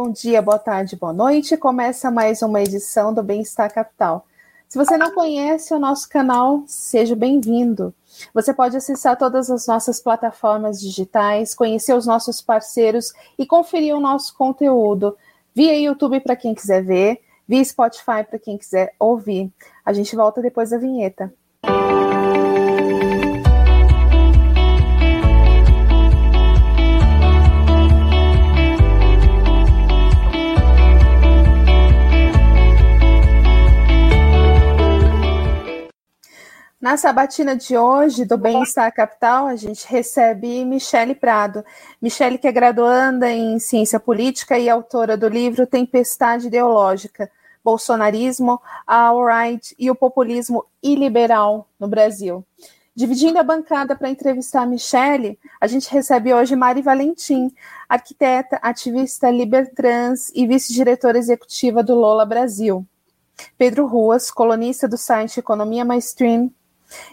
bom dia, boa tarde, boa noite. Começa mais uma edição do Bem-Estar Capital. Se você não conhece o nosso canal, seja bem-vindo. Você pode acessar todas as nossas plataformas digitais, conhecer os nossos parceiros e conferir o nosso conteúdo via YouTube para quem quiser ver, via Spotify para quem quiser ouvir. A gente volta depois da vinheta. Na sabatina de hoje, do Bem-Estar Capital, a gente recebe Michele Prado. Michele, que é graduanda em Ciência Política e autora do livro Tempestade Ideológica, Bolsonarismo, a Alt-Right e o Populismo Iliberal no Brasil. Dividindo a bancada para entrevistar a Michele, a gente recebe hoje Mari Valentim, arquiteta, ativista libertrans e vice-diretora executiva do Lola Brasil. Pedro Ruas, colunista do site Economia Mainstream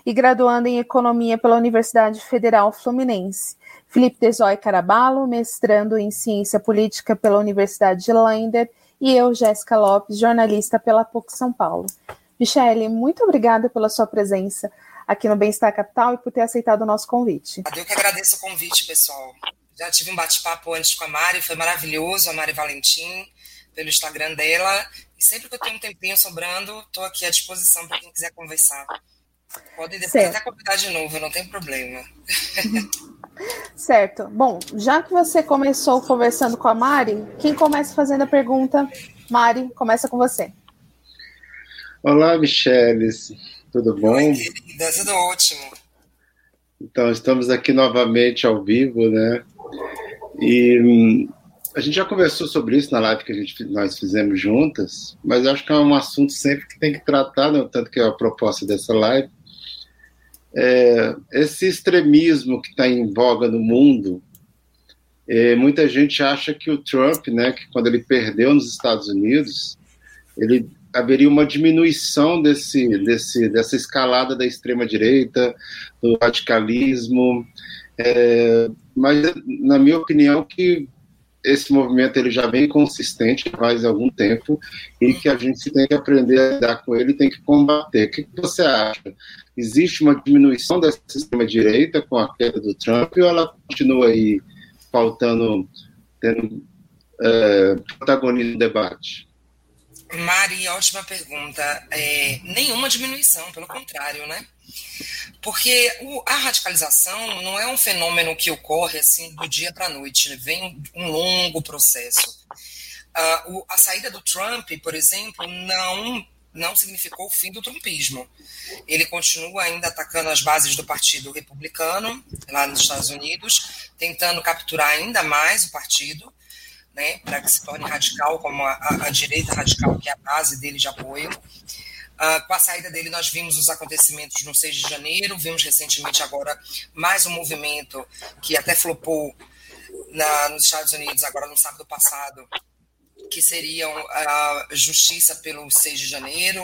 e graduando em Economia pela Universidade Federal Fluminense. Felipe Desoy Caraballo, mestrando em Ciência Política pela Universidade de Lender, e eu, Jéssica Lopes, jornalista pela PUC São Paulo. Michele, muito obrigada pela sua presença aqui no Bem-Estar Capital e por ter aceitado o nosso convite. Eu que agradeço o convite, pessoal. Já tive um bate-papo antes com a Mari, foi maravilhoso, a Mari Valentim, pelo Instagram dela. E sempre que eu tenho um tempinho sobrando, estou aqui à disposição para quem quiser conversar. Pode depois certo. até convidar de novo, não tem problema. certo. Bom, já que você começou conversando com a Mari, quem começa fazendo a pergunta? Mari, começa com você. Olá, Michele. Tudo bom? Oi, querida, tudo ótimo. Então, estamos aqui novamente ao vivo, né? E hum, a gente já conversou sobre isso na live que a gente, nós fizemos juntas, mas acho que é um assunto sempre que tem que tratar, né? tanto que é a proposta dessa live, é, esse extremismo que está em voga no mundo, é, muita gente acha que o Trump, né, que quando ele perdeu nos Estados Unidos, ele haveria uma diminuição desse, desse, dessa escalada da extrema direita, do radicalismo, é, mas na minha opinião que esse movimento ele já vem consistente faz algum tempo e que a gente tem que aprender a lidar com ele, tem que combater. O que você acha? Existe uma diminuição dessa extrema-direita com a queda do Trump ou ela continua aí faltando, tendo é, protagonismo no debate? Mari, ótima pergunta. É, nenhuma diminuição, pelo contrário, né? Porque o, a radicalização não é um fenômeno que ocorre assim do dia para a noite, né? vem um longo processo. Uh, o, a saída do Trump, por exemplo, não não significou o fim do trumpismo. Ele continua ainda atacando as bases do Partido Republicano lá nos Estados Unidos, tentando capturar ainda mais o partido, né, para que se torne radical, como a, a, a, direita radical, que é a base dele de apoio. Uh, com a saída dele, nós vimos os acontecimentos no 6 de janeiro, vimos recentemente agora mais um movimento que até flopou na, nos Estados Unidos, agora no sábado passado, que seriam a justiça pelo 6 de janeiro.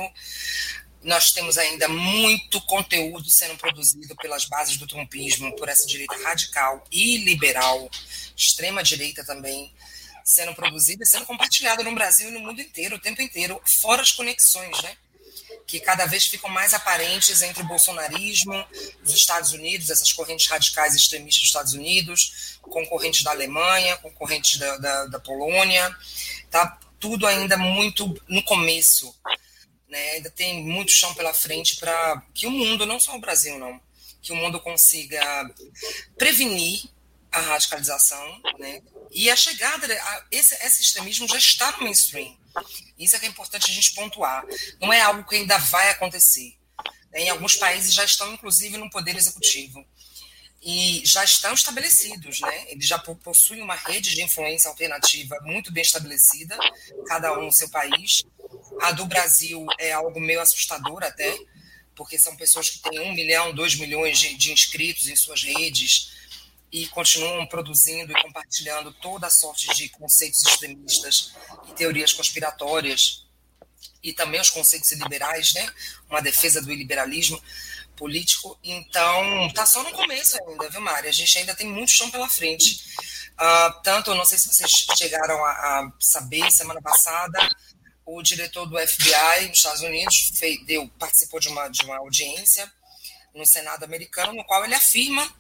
Nós temos ainda muito conteúdo sendo produzido pelas bases do trumpismo, por essa direita radical e liberal, extrema-direita também, sendo produzida e sendo compartilhada no Brasil e no mundo inteiro, o tempo inteiro, fora as conexões, né? que cada vez ficam mais aparentes entre o bolsonarismo, os Estados Unidos, essas correntes radicais extremistas dos Estados Unidos, concorrentes da Alemanha, concorrentes da, da, da Polônia. Tá tudo ainda muito no começo. Né? Ainda tem muito chão pela frente para que o mundo, não só o Brasil, não, que o mundo consiga prevenir a radicalização, né? E a chegada, esse, esse extremismo já está no mainstream. Isso é que é importante a gente pontuar. Não é algo que ainda vai acontecer. Em alguns países já estão, inclusive, no poder executivo. E já estão estabelecidos, né? Eles já possuem uma rede de influência alternativa muito bem estabelecida, cada um no seu país. A do Brasil é algo meio assustador até, porque são pessoas que têm um milhão, dois milhões de, de inscritos em suas redes e continuam produzindo e compartilhando toda a sorte de conceitos extremistas e teorias conspiratórias e também os conceitos liberais, né? Uma defesa do liberalismo político. Então, tá só no começo ainda, viu, Mari? A gente ainda tem muito chão pela frente. Uh, tanto, não sei se vocês chegaram a, a, saber, semana passada, o diretor do FBI nos Estados Unidos fez, deu, participou de uma, de uma audiência no Senado americano, no qual ele afirma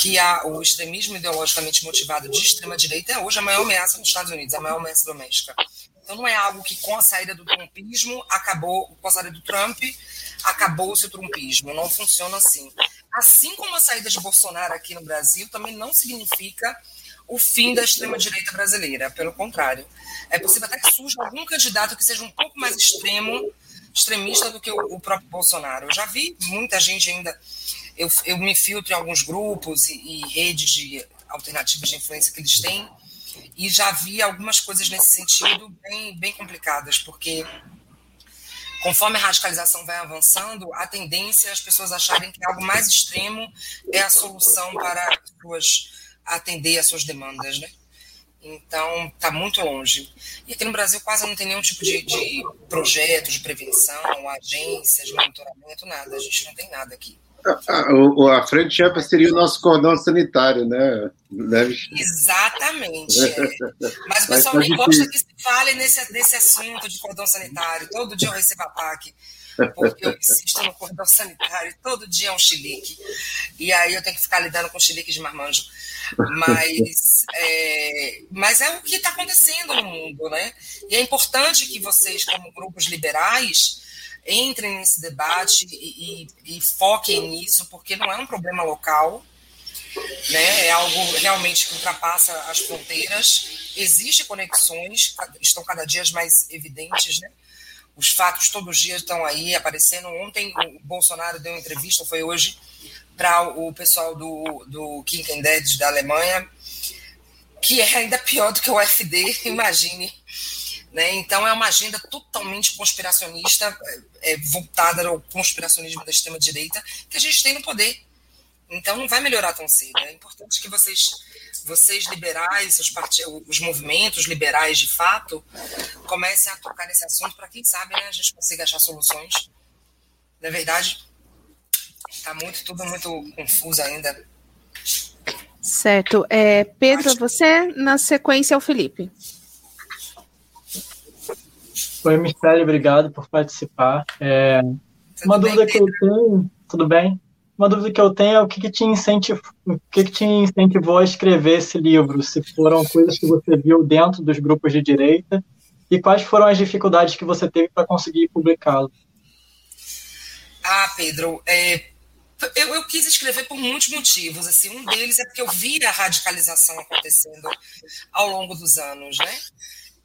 que a, o extremismo ideologicamente motivado de extrema-direita é hoje a maior ameaça nos Estados Unidos, a maior ameaça doméstica. Então, não é algo que, com a saída do trumpismo, acabou, com a saída do Trump, acabou-se o trumpismo. Não funciona assim. Assim como a saída de Bolsonaro aqui no Brasil também não significa o fim da extrema-direita brasileira. Pelo contrário. É possível até que surja algum candidato que seja um pouco mais extremo, extremista do que o, o próprio Bolsonaro. Eu já vi muita gente ainda. Eu, eu me filtro em alguns grupos e, e redes de alternativas de influência que eles têm e já vi algumas coisas nesse sentido bem, bem complicadas, porque conforme a radicalização vai avançando, a tendência é as pessoas acharem que algo mais extremo é a solução para suas, atender às suas demandas, né? Então, está muito longe. E aqui no Brasil quase não tem nenhum tipo de, de projeto de prevenção, agências, monitoramento, nada. A gente não tem nada aqui. A, a, frente ampla seria o nosso cordão sanitário, né? Deve... Exatamente. É. Mas o pessoal Mas nem gosta que se fale nesse, nesse assunto de cordão sanitário. Todo dia eu recebo ataque, porque eu insisto no cordão sanitário. Todo dia é um chilique. E aí eu tenho que ficar lidando com chilique de marmanjo. Mas é, mas é o que está acontecendo no mundo, né? E é importante que vocês, como grupos liberais, entrem nesse debate e, e, e, foquem nisso, porque não é um problema local, né? é algo realmente que ultrapassa as fronteiras. Existem conexões, estão cada dia mais evidentes, né? Os fatos todos os dias estão aí aparecendo. Ontem o Bolsonaro deu uma entrevista, foi hoje, para o pessoal do, do King Dead da Alemanha, que é ainda pior do que o FD, imagine né? Então, é uma agenda totalmente conspiracionista, é, é, voltada ao conspiracionismo da extrema-direita, que a gente tem no poder. Então, não vai melhorar tão cedo. É importante que vocês, vocês liberais, os, part... os movimentos liberais de fato, comecem a tocar nesse assunto para, quem sabe, né, a gente consiga achar soluções. Na verdade, está muito, tudo muito confuso ainda. Certo. É, Pedro, você, na sequência, é o Felipe. Oi, Michele, obrigado por participar. É, uma bem, dúvida que eu tenho, tudo bem? Uma dúvida que eu tenho é o que, que te incentivou, o que, que te incentivou a escrever esse livro? Se foram coisas que você viu dentro dos grupos de direita e quais foram as dificuldades que você teve para conseguir publicá-lo? Ah, Pedro, é, eu, eu, quis escrever por muitos motivos. Assim, um deles é porque eu vi a radicalização acontecendo ao longo dos anos, né?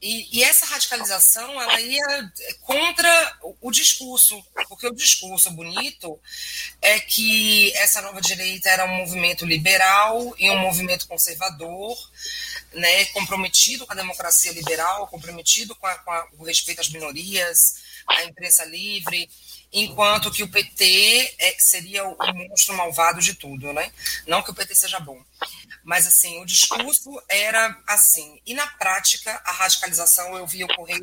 E, e, essa radicalização ela ia contra o, discurso, porque o discurso bonito é que essa nova direita era um movimento liberal e um movimento conservador, né, comprometido com a democracia liberal, comprometido com, a, com a, o respeito às minorias, a imprensa livre, enquanto que o PT é, seria o, monstro malvado de tudo, né? Não que o PT seja bom, mas assim o discurso era assim e na prática a radicalização eu vi ocorrer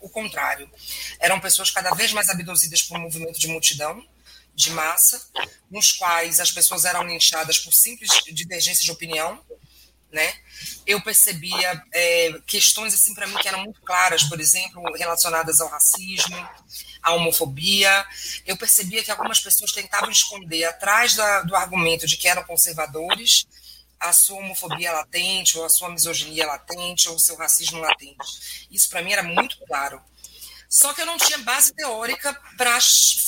o contrário. Eram pessoas cada vez mais abduzidas por um movimento de multidão, de massa, nos quais as pessoas eram linchadas por simples divergência de opinião, né? Eu percebia é, questões assim para mim que eram muito claras, por exemplo, relacionadas ao racismo, à homofobia. Eu percebia que algumas pessoas tentavam esconder atrás da, do argumento de que eram conservadores a sua homofobia latente, ou a sua misoginia latente, ou o seu racismo latente. Isso para mim era muito claro. Só que eu não tinha base teórica para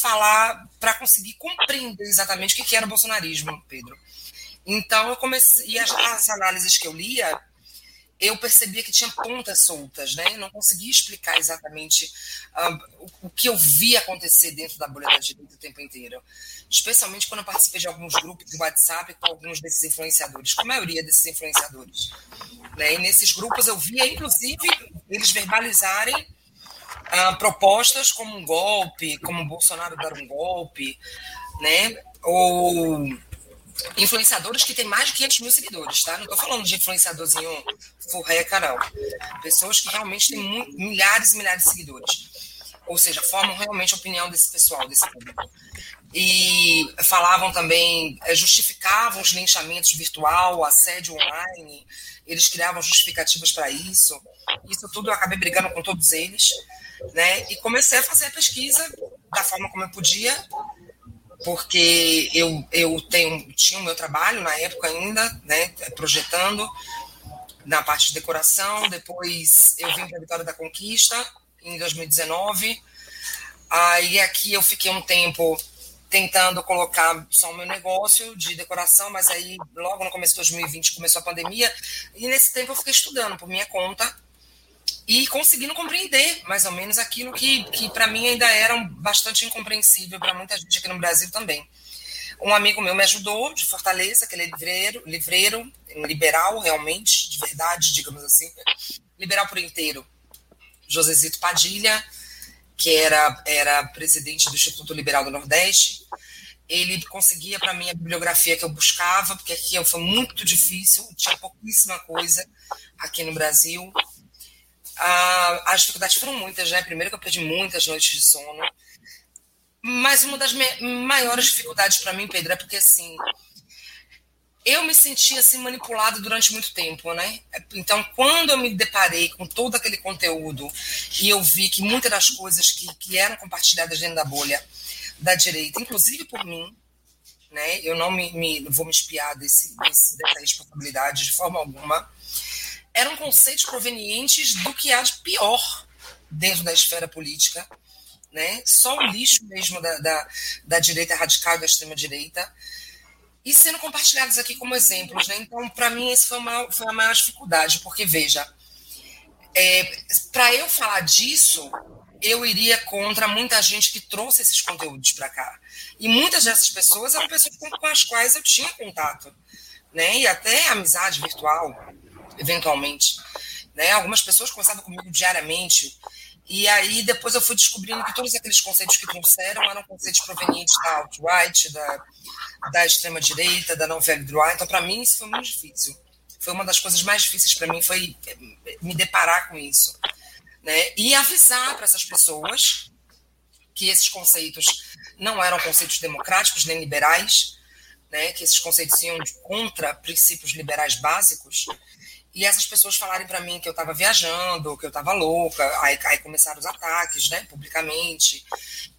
falar, para conseguir compreender exatamente o que era o bolsonarismo, Pedro. Então eu comecei, e as, as análises que eu lia, eu percebia que tinha pontas soltas, né? Não conseguia explicar exatamente um, o, o, que eu via acontecer dentro da bolha da direita o tempo inteiro. Especialmente quando eu participei de alguns grupos de WhatsApp com alguns desses influenciadores, com a maioria desses influenciadores. Né? E nesses grupos eu via, inclusive, eles verbalizarem uh, propostas como um golpe, como Bolsonaro dar um golpe, né? Ou influenciadores que têm mais de 500 mil seguidores, tá? Não estou falando de influenciadorzinho furreca, não. Pessoas que realmente têm milhares e milhares de seguidores. Ou seja, formam realmente a opinião desse pessoal, desse público. E falavam também, eh, justificavam os linchamentos virtual, assédio online, eles criavam justificativas para isso. Isso tudo eu acabei brigando com todos eles, né? E comecei a fazer a pesquisa da forma como eu podia, porque eu, eu tenho, tinha o meu trabalho na época ainda, né, projetando na parte de decoração, depois eu vim para a Vitória da Conquista em 2019, aí aqui eu fiquei um tempo tentando colocar só o meu negócio de decoração, mas aí logo no começo de 2020 começou a pandemia, e nesse tempo eu fiquei estudando por minha conta, e conseguindo compreender mais ou menos aquilo que, que para mim ainda era bastante incompreensível para muita gente aqui no Brasil também. Um amigo meu me ajudou, de Fortaleza, que ele é livreiro, livreiro liberal realmente, de verdade, digamos assim, liberal por inteiro. Josezito Padilha, que era, era presidente do Instituto Liberal do Nordeste, ele conseguia para mim a bibliografia que eu buscava, porque aqui foi muito difícil, tinha pouquíssima coisa aqui no Brasil. As dificuldades foram muitas, né? Primeiro que eu perdi muitas noites de sono. Mas uma das maiores dificuldades para mim, Pedro, é porque assim, eu me sentia assim manipulado durante muito tempo, né? Então, quando eu me deparei com todo aquele conteúdo e eu vi que muitas das coisas que, que eram compartilhadas dentro da bolha da direita, inclusive por mim, né? Eu não me, me vou me espiar desse, desse, dessa responsabilidade de forma alguma eram conceitos provenientes do que há de pior dentro da esfera política, né? só o lixo mesmo da, da, da direita radical e da extrema-direita, e sendo compartilhados aqui como exemplos. Né? Então, para mim, essa foi, uma, foi a maior dificuldade, porque, veja, é, para eu falar disso, eu iria contra muita gente que trouxe esses conteúdos para cá. E muitas dessas pessoas eram pessoas com as quais eu tinha contato, né? e até amizade virtual eventualmente. Né? Algumas pessoas conversavam comigo diariamente, e aí depois eu fui descobrindo que todos aqueles conceitos que trouxeram eram conceitos provenientes da alt-right, da, da extrema-direita, da novela droit. Então, para mim, isso foi muito difícil. Foi uma das coisas mais difíceis para mim, foi eh, me deparar com isso. Né? E avisar para essas pessoas que esses conceitos não eram conceitos democráticos nem liberais, né? que esses conceitos iam contra princípios liberais básicos, e essas pessoas falarem para mim que eu estava viajando, que eu estava louca, aí, aí, começaram os ataques, né, publicamente,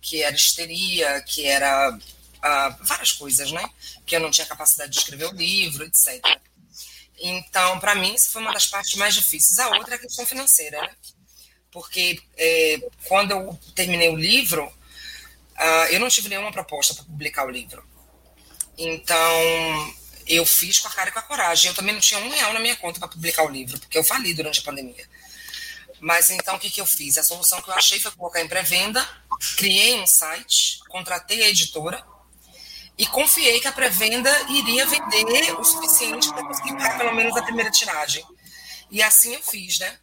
que era histeria, que era uh, várias coisas, né, que eu não tinha capacidade de escrever o livro, etc. Então, para mim, isso foi uma das partes mais difíceis. A outra é a questão financeira, né, porque é, quando eu terminei o livro, uh, eu não tive nenhuma proposta para publicar o livro. Então, eu fiz com a cara e com a coragem. Eu também não tinha um real na minha conta para publicar o livro, porque eu fali durante a pandemia. Mas então o que, que eu fiz? A solução que eu achei foi colocar em pré-venda, criei um site, contratei a editora e confiei que a pré-venda iria vender o suficiente para conseguir pagar pelo menos a primeira tiragem. E assim eu fiz, né?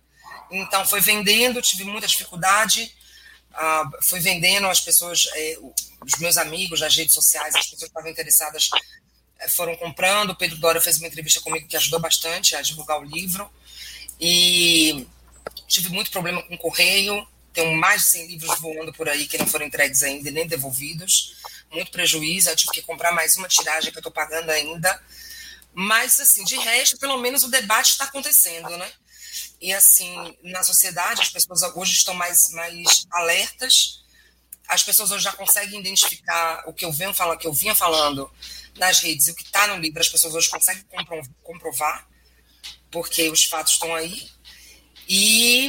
Então foi vendendo, tive muita dificuldade, uh, fui vendendo as pessoas, eh, os meus amigos nas redes sociais, as pessoas que estavam interessadas foram comprando. O Pedro Dória fez uma entrevista comigo que ajudou bastante a divulgar o livro. E tive muito problema com o correio. Tenho mais de 100 livros voando por aí que não foram entregues ainda nem devolvidos. Muito prejuízo. Eu tive que comprar mais uma tiragem que eu estou pagando ainda. Mas, assim, de resto, pelo menos o debate está acontecendo, né? E, assim, na sociedade, as pessoas hoje estão mais, mais alertas. As pessoas hoje já conseguem identificar o que eu venho falando, que eu vinha falando nas redes e o que está no livro as pessoas hoje conseguem comprovar, porque os fatos estão aí. E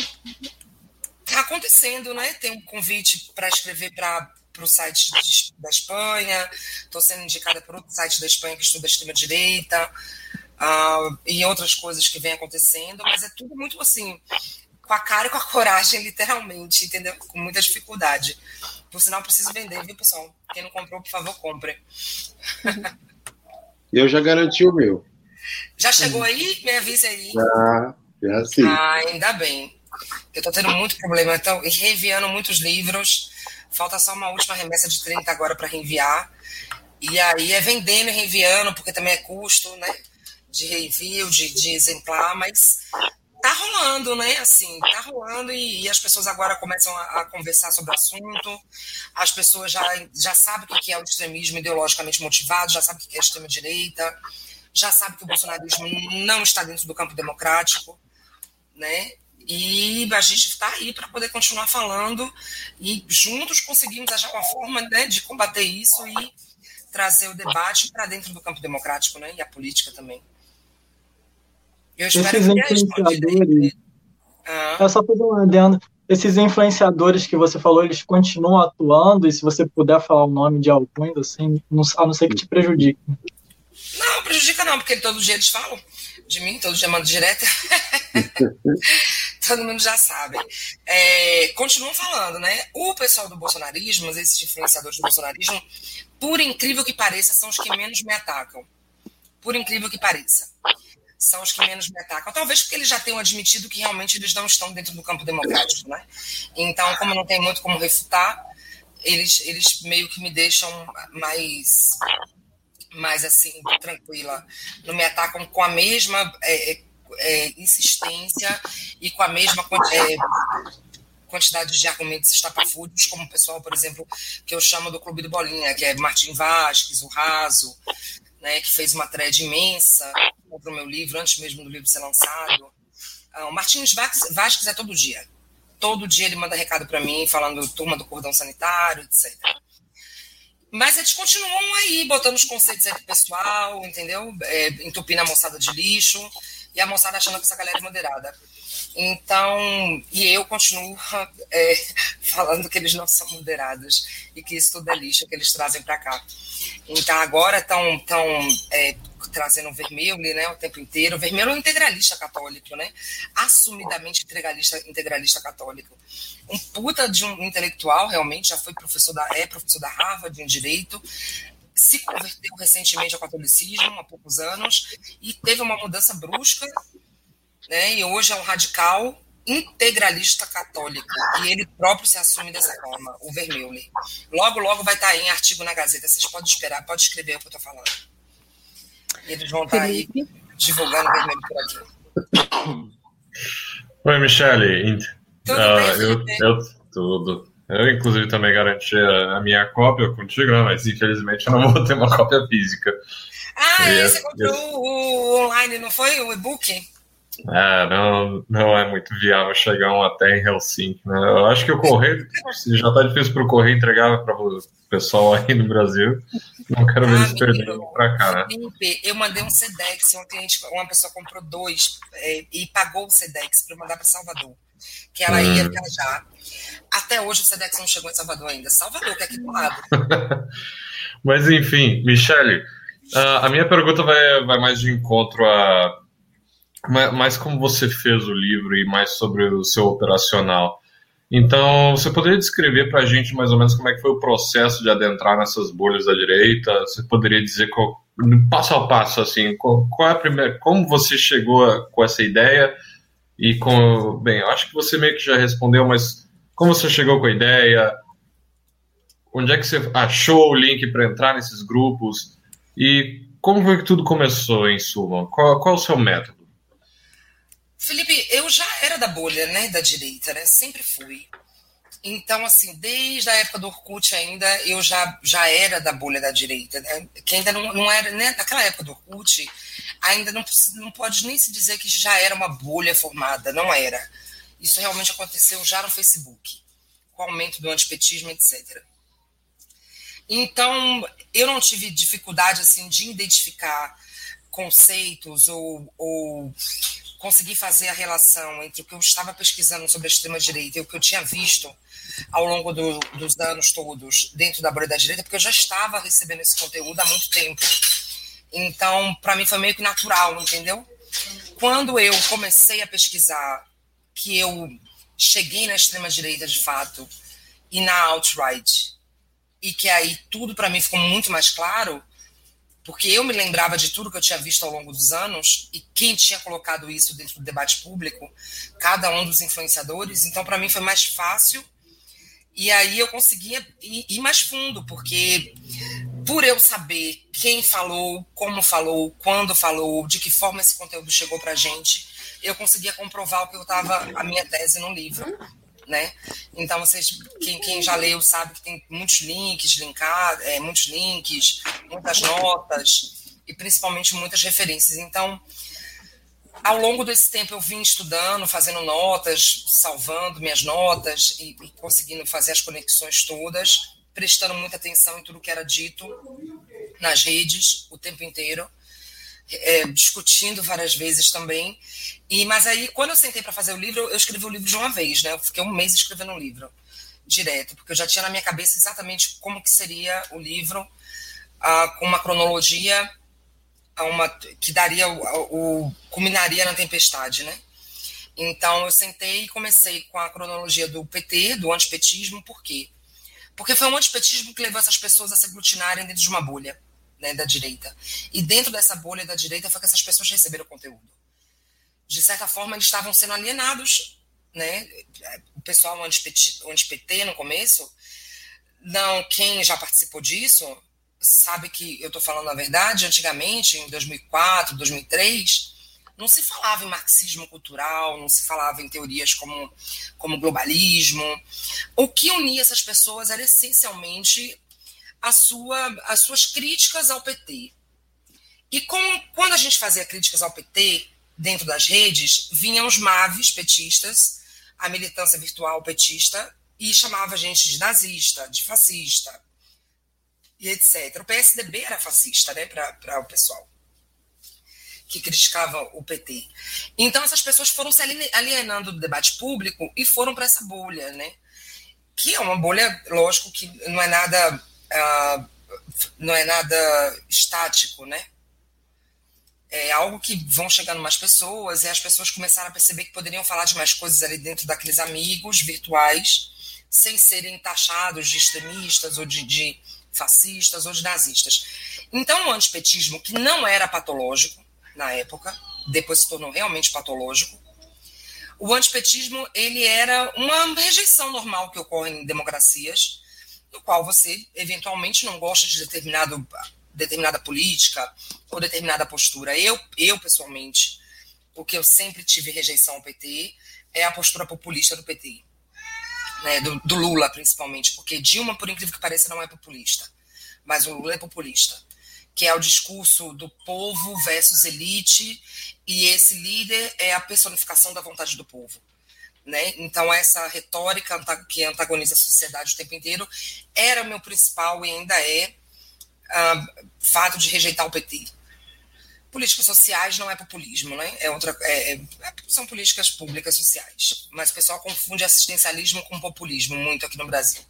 está acontecendo, né? Tem um convite para escrever para o site de, da Espanha, estou sendo indicada por outro site da Espanha que estuda extrema-direita. uh, e outras coisas que vêm acontecendo, mas é tudo muito assim, com a cara e com a coragem, literalmente, entendeu? Com muita dificuldade. Por sinal, preciso vender, viu, pessoal? Quem não comprou, por favor, compre. Eu já garanti o meu. Já chegou aí? Me avise aí. Já, já sim. Ah, ainda bem. Eu tô tendo muito problema. Então, reenviando muitos livros. Falta só uma última remessa de 30 agora para reenviar. E aí é vendendo e reenviando, porque também é custo, né? De reenvio, de, de exemplar, mas tá rolando, né? Assim, tá rolando e, e as pessoas agora começam a, a, conversar sobre o assunto. As pessoas já, já sabem o que é o extremismo ideologicamente motivado, já sabem o que é extrema-direita, já sabem que o bolsonarismo não está dentro do campo democrático, né? E a gente está aí para poder continuar falando e juntos conseguimos achar uma forma né, de combater isso e trazer o debate para dentro do campo democrático né, e a política também. Eu Esses influenciadores. Ah. É só fazer um adendo. Esses influenciadores que você falou, eles continuam atuando, e se você puder falar o nome de alguns, assim, a não ser que te prejudique. Não, prejudica não, porque todo dia eles falam de mim, todo dia mando direto. todo mundo já sabe. É, continuam falando, né? O pessoal do bolsonarismo, esses influenciadores do bolsonarismo, por incrível que pareça, são os que menos me atacam. Por incrível que pareça são os que menos me atacam. Talvez porque eles já tenham admitido que realmente eles não estão dentro do campo democrático, né? Então, como não tem muito como refutar, eles, eles meio que me deixam mais, mais assim, tranquila. Não me atacam com a mesma é, é, é insistência e com a mesma é, quantidade de argumentos estapafúrdios, como o pessoal, por exemplo, que eu chamo do Clube do Bolinha, que é Martim Vasques, o Raso, né, que fez uma thread imensa para o meu livro, antes mesmo do livro ser lançado. Ah, o Martins Vasques é todo dia. Todo dia ele manda recado para mim, falando turma do cordão sanitário, etc. Mas eles continuam aí, botando os conceitos aí pro pessoal, entendeu? É, entupindo a moçada de lixo, e a moçada achando que essa galera é moderada. Então, e eu continuo é, falando que eles não são moderados e que isso tudo é lixo que eles trazem para cá. Então, agora estão tão, é, trazendo Vermelho né, o tempo inteiro. O é um integralista católico, né? Assumidamente integralista, integralista católico. Um puta de um intelectual, realmente, já foi professor da, é professor da Harvard em Direito, se converteu recentemente ao catolicismo, há poucos anos, e teve uma mudança brusca né? E hoje é um radical integralista católico e ele próprio se assume dessa forma, o Vermeulen. Logo, logo vai estar aí em artigo na Gazeta. Vocês podem esperar, pode escrever o que eu estou falando. E eles vão estar aí divulgando o Vermelho por aqui. Oi, Michele. Tudo uh, bem, eu, eu, tudo. Eu, inclusive, também garanti a, minha cópia contigo, né? mas infelizmente eu não vou ter uma cópia física. Ah, e você comprou o online, não foi? O e-book? É, não, não é muito viável chegar um até em Helsinki, né? Eu acho que o correio, já tá difícil para o correio entregar para o pessoal aí no Brasil, não quero ver ah, eles perderem para cá, né? Felipe, eu mandei um Sedex, um cliente, uma pessoa comprou dois é, e pagou o Sedex para mandar para Salvador, que ela hum. ia viajar. Até hoje o Sedex não chegou em Salvador ainda. Salvador, que é aqui do lado. Mas enfim, Michele, a minha pergunta vai, vai mais de encontro a mais como você fez o livro e mais sobre o seu operacional. Então, você poderia descrever para a gente mais ou menos como é que foi o processo de adentrar nessas bolhas da direita? Você poderia dizer qual, passo a passo assim, qual, qual é a primeira, como você chegou a, com essa ideia e com, bem, acho que você meio que já respondeu, mas como você chegou com a ideia? Onde é que você achou o link para entrar nesses grupos? E como foi que tudo começou, em suma? Qual, qual o seu método? Felipe, eu já era da bolha, né, da direita, né? Sempre fui. Então, assim, desde a época do Orkut ainda, eu já, já era da bolha da direita, né? Que ainda não, não era, né? Naquela época do Orkut, ainda não, não pode nem se dizer que já era uma bolha formada, não era. Isso realmente aconteceu já no Facebook, com o aumento do antipetismo, etc. Então, eu não tive dificuldade, assim, de identificar conceitos ou, ou conseguir fazer a relação entre o que eu estava pesquisando sobre a extrema-direita e o que eu tinha visto ao longo do, dos anos todos dentro da bolha da direita, porque eu já estava recebendo esse conteúdo há muito tempo. Então, para mim foi meio que natural, entendeu? Quando eu comecei a pesquisar, que eu cheguei na extrema direita de fato e na alt-right, e que aí tudo para mim ficou muito mais claro, porque eu me lembrava de tudo que eu tinha visto ao longo dos anos e quem tinha colocado isso dentro do debate público, cada um dos influenciadores. Então, para mim foi mais fácil e aí eu conseguia ir, mais fundo, porque por eu saber quem falou, como falou, quando falou, de que forma esse conteúdo chegou para gente, eu conseguia comprovar o que eu estava, a minha tese no livro. Né? Então, vocês, quem, quem já leu sabe que tem muitos links, linkar, é, muitos links, muitas notas e principalmente muitas referências. Então, ao longo desse tempo eu vim estudando, fazendo notas, salvando minhas notas e, e, conseguindo fazer as conexões todas, prestando muita atenção em tudo que era dito nas redes o tempo inteiro, é, discutindo várias vezes também. E mas aí quando eu sentei para fazer o livro, eu escrevi o livro de uma vez, né? Eu fiquei um mês escrevendo o livro direto, porque eu já tinha na minha cabeça exatamente como que seria o livro, uh, com uma cronologia uma que daria o, o culminaria na tempestade, né? Então eu sentei e comecei com a cronologia do PT, do antipetismo, por quê? Porque foi um antipetismo que levou essas pessoas a se aglutinarem dentro de uma bolha né, da direita. E dentro dessa bolha da direita foi que essas pessoas receberam conteúdo. De certa forma, eles estavam sendo alienados. Né? O pessoal anti-PT no começo, não, quem já participou disso, sabe que eu estou falando a verdade, antigamente, em 2004, 2003, não se falava em marxismo cultural, não se falava em teorias como, como globalismo. O que unia essas pessoas era essencialmente a sua, as suas críticas ao PT. E com, quando a gente fazia críticas ao PT dentro das redes, vinham os MAVs petistas, a militância virtual petista, e chamava a gente de nazista, de fascista, e etc. O PSDB era fascista, né, para o pessoal que criticava o PT. Então essas pessoas foram se alienando do debate público e foram para essa bolha, né? Que é uma bolha, lógico, que não é nada uh, não é nada estático, né? É algo que vão chegando mais pessoas e as pessoas começaram a perceber que poderiam falar de mais coisas ali dentro daqueles amigos virtuais sem serem taxados de extremistas ou de, de fascistas ou de nazistas. Então, o antipetismo, que não era patológico na época, depois se tornou realmente patológico, o antipetismo ele era uma rejeição normal que ocorre em democracias, no qual você eventualmente não gosta de determinado, determinada política ou determinada postura. Eu, eu pessoalmente, o que eu sempre tive rejeição ao PT é a postura populista do PT né, do, do, Lula, principalmente, porque Dilma, por incrível que pareça, não é populista, mas o Lula é populista, que é o discurso do povo versus elite, e esse líder é a personificação da vontade do povo. Né? Então, essa retórica que antagoniza a sociedade o tempo inteiro era o meu principal e ainda é uh, fato de rejeitar o PT políticas sociais não é populismo, né? É outra, é, é, são políticas públicas sociais. Mas o pessoal confunde assistencialismo com populismo muito aqui no Brasil.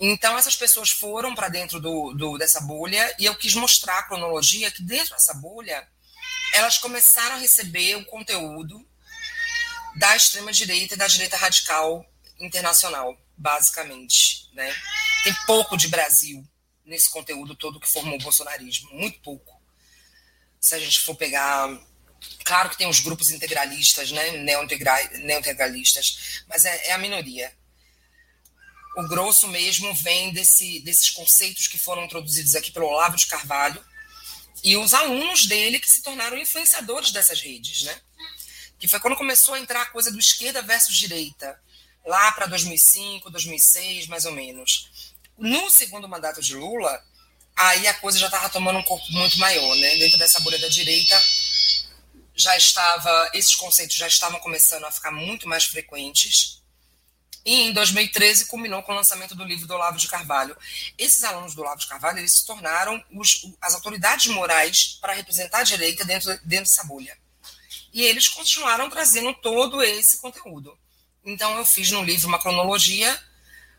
Então, essas pessoas foram para dentro do, do, dessa bolha e eu quis mostrar a cronologia que dentro dessa bolha elas começaram a receber o conteúdo da extrema-direita e da direita radical internacional, basicamente. Né? Tem pouco de Brasil nesse conteúdo todo que formou o bolsonarismo, muito pouco se a gente for pegar. Claro que tem os grupos integralistas, né, neo-integralistas, mas é, é, a minoria. O grosso mesmo vem desse, desses conceitos que foram introduzidos aqui pelo Olavo de Carvalho e os alunos dele que se tornaram influenciadores dessas redes, né? Que foi quando começou a entrar a coisa do esquerda versus direita, lá para 2005, 2006, mais ou menos. No segundo mandato de Lula, aí a coisa já estava tomando um corpo muito maior, né? Dentro dessa bolha da direita já estava, esses conceitos já estavam começando a ficar muito mais frequentes. E em 2013 culminou com o lançamento do livro do Olavo de Carvalho. Esses alunos do Olavo de Carvalho eles se tornaram os, as autoridades morais para representar a direita dentro, dentro dessa bolha. E eles continuaram trazendo todo esse conteúdo. Então eu fiz no livro uma cronologia,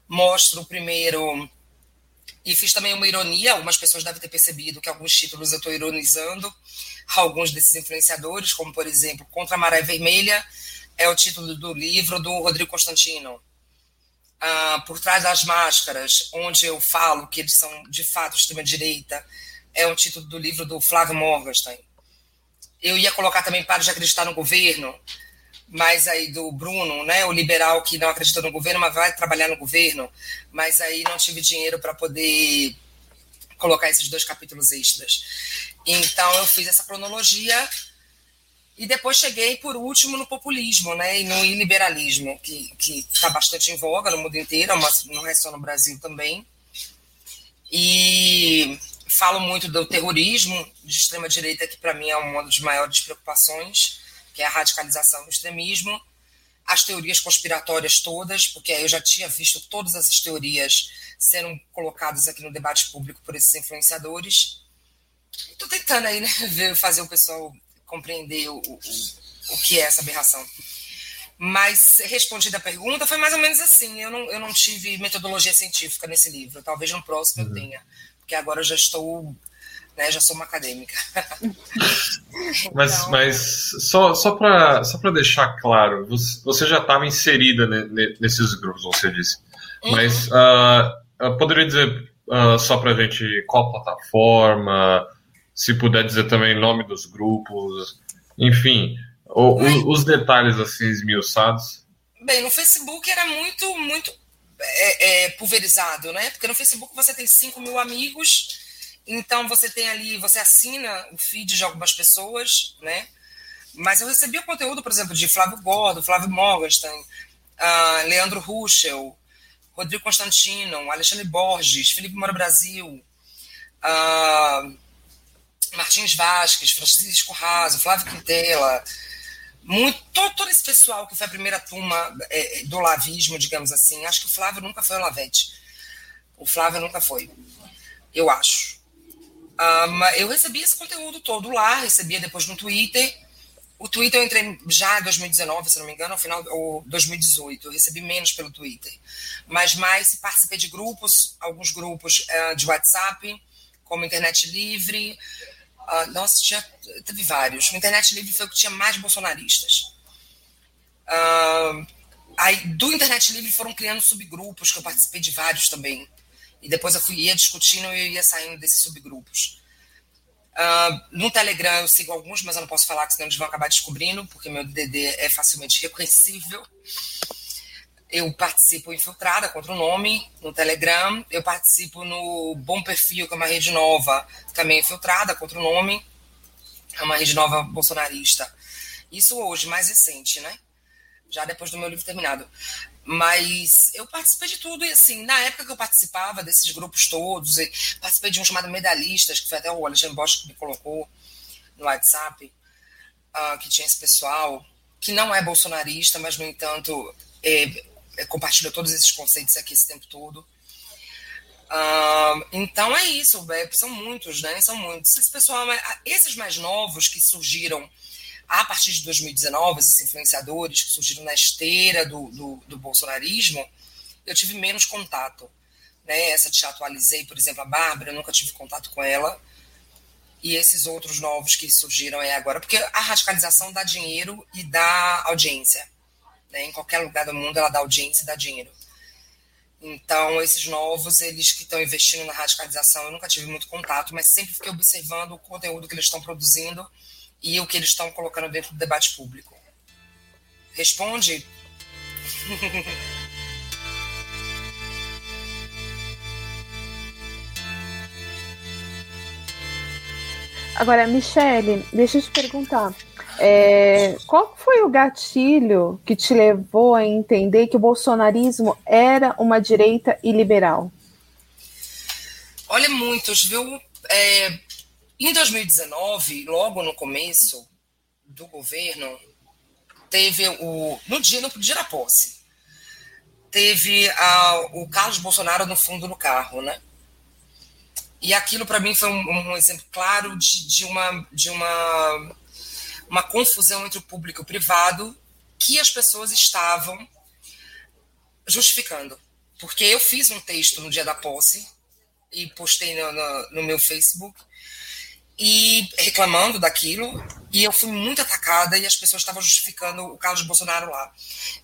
mostro primeiro E fiz também uma ironia, algumas pessoas devem ter percebido que alguns títulos eu estou ironizando alguns desses influenciadores, como por exemplo, Contra a Maré Vermelha, é o título do livro do Rodrigo Constantino. Ah, por trás das máscaras, onde eu falo que eles são de fato extrema-direita, é o título do livro do Flávio Morgenstern. Eu ia colocar também Para de Acreditar no Governo, mas aí do Bruno, né, o liberal que não acredita no governo, mas vai trabalhar no governo, mas aí não tive dinheiro para poder colocar esses dois capítulos extras. Então eu fiz essa cronologia e depois cheguei por último no populismo, né, e no iliberalismo, que que está bastante em voga no mundo inteiro, mas não é só no Brasil também. E falo muito do terrorismo de extrema direita, que para mim é uma das maiores preocupações que é a radicalização do extremismo, as teorias conspiratórias todas, porque eu já tinha visto todas essas teorias sendo colocadas aqui no debate público por esses influenciadores. Estou tentando aí, né, ver, fazer o pessoal compreender o, o, o que é essa aberração. Mas, respondida a pergunta, foi mais ou menos assim. Eu não, eu não tive metodologia científica nesse livro. Talvez no próximo uhum. eu tenha. Porque agora eu já estou né? Já sou uma acadêmica. mas, então... mas só, só para só deixar claro, você, você já estava inserida nesses grupos, você disse. Uhum. Mas uh, poderia dizer uh, só para a gente qual plataforma, se puder dizer também nome dos grupos, enfim, o, o, os detalhes assim esmiuçados. Bem, no Facebook era muito, muito é, é, pulverizado, né? Porque no Facebook você tem 5 mil amigos então você tem ali, você assina o feed de algumas pessoas, né? Mas eu recebi o conteúdo, por exemplo, de Flávio Gordo, Flávio Morgenstern, uh, Leandro Ruschel, Rodrigo Constantino, Alexandre Borges, Felipe Moro Brasil, uh, Martins Vasques, Francisco Raso, Flávio Quintela, muito, todo, esse pessoal que foi a primeira turma é, do lavismo, digamos assim. Acho que o Flávio nunca foi o Lavete. O Flávio nunca foi, eu acho. Um, eu recebi esse conteúdo todo lá, recebia depois no Twitter. O Twitter eu entrei já em 2019, se não me engano, ao final ou 2018. Eu recebi menos pelo Twitter, mas mais participei de grupos, alguns grupos uh, de WhatsApp, como Internet Livre. Uh, nossa, tinha, teve vários. O Internet Livre foi o que tinha mais bolsonaristas. Uh, aí, do Internet Livre foram criando subgrupos, que eu participei de vários também. E depois eu fui, ia discutindo e ia saindo desses subgrupos. Uh, no Telegram eu sigo alguns, mas eu não posso falar, que senão eles vão acabar descobrindo, porque meu DD é facilmente reconhecível. Eu participo infiltrada contra o nome no Telegram. Eu participo no Bom Perfil, que é uma rede nova, também infiltrada contra o nome. É uma rede nova bolsonarista. Isso hoje, mais recente, né? Já depois do meu livro terminado. Mas eu participei de tudo, e assim, na época que eu participava desses grupos todos, participei de um chamado Medalhistas, que foi até o Alexandre Bosch que me colocou no WhatsApp, uh, que tinha esse pessoal, que não é bolsonarista, mas, no entanto, é, é, compartilha todos esses conceitos aqui esse tempo todo. Uh, então é isso, é, são muitos, né? São muitos. Esse pessoal, esses mais novos que surgiram a partir de 2019, esses influenciadores que surgiram na esteira do, do, do bolsonarismo, eu tive menos contato. Né? Essa te atualizei, por exemplo, a Bárbara, eu nunca tive contato com ela. E esses outros novos que surgiram aí agora, porque a radicalização dá dinheiro e dá audiência. Né? Em qualquer lugar do mundo ela dá audiência e dá dinheiro. Então, esses novos, eles que estão investindo na radicalização, eu nunca tive muito contato, mas sempre fiquei observando o conteúdo que eles estão produzindo e o que eles estão colocando dentro do debate público. Responde? Agora, Michele, deixa eu te perguntar. É, qual foi o gatilho que te levou a entender que o bolsonarismo era uma direita iliberal? Olha, muitos, viu? É, em 2019, logo no começo do governo, teve o. No dia, no dia da posse, teve a, o Carlos Bolsonaro no fundo do carro, né? E aquilo para mim foi um, um, exemplo claro de, de, uma, de uma, uma confusão entre o público e o privado que as pessoas estavam justificando. Porque eu fiz um texto no dia da posse e postei no, no, no meu Facebook e reclamando daquilo, e eu fui muito atacada e as pessoas estavam justificando o Carlos Bolsonaro lá.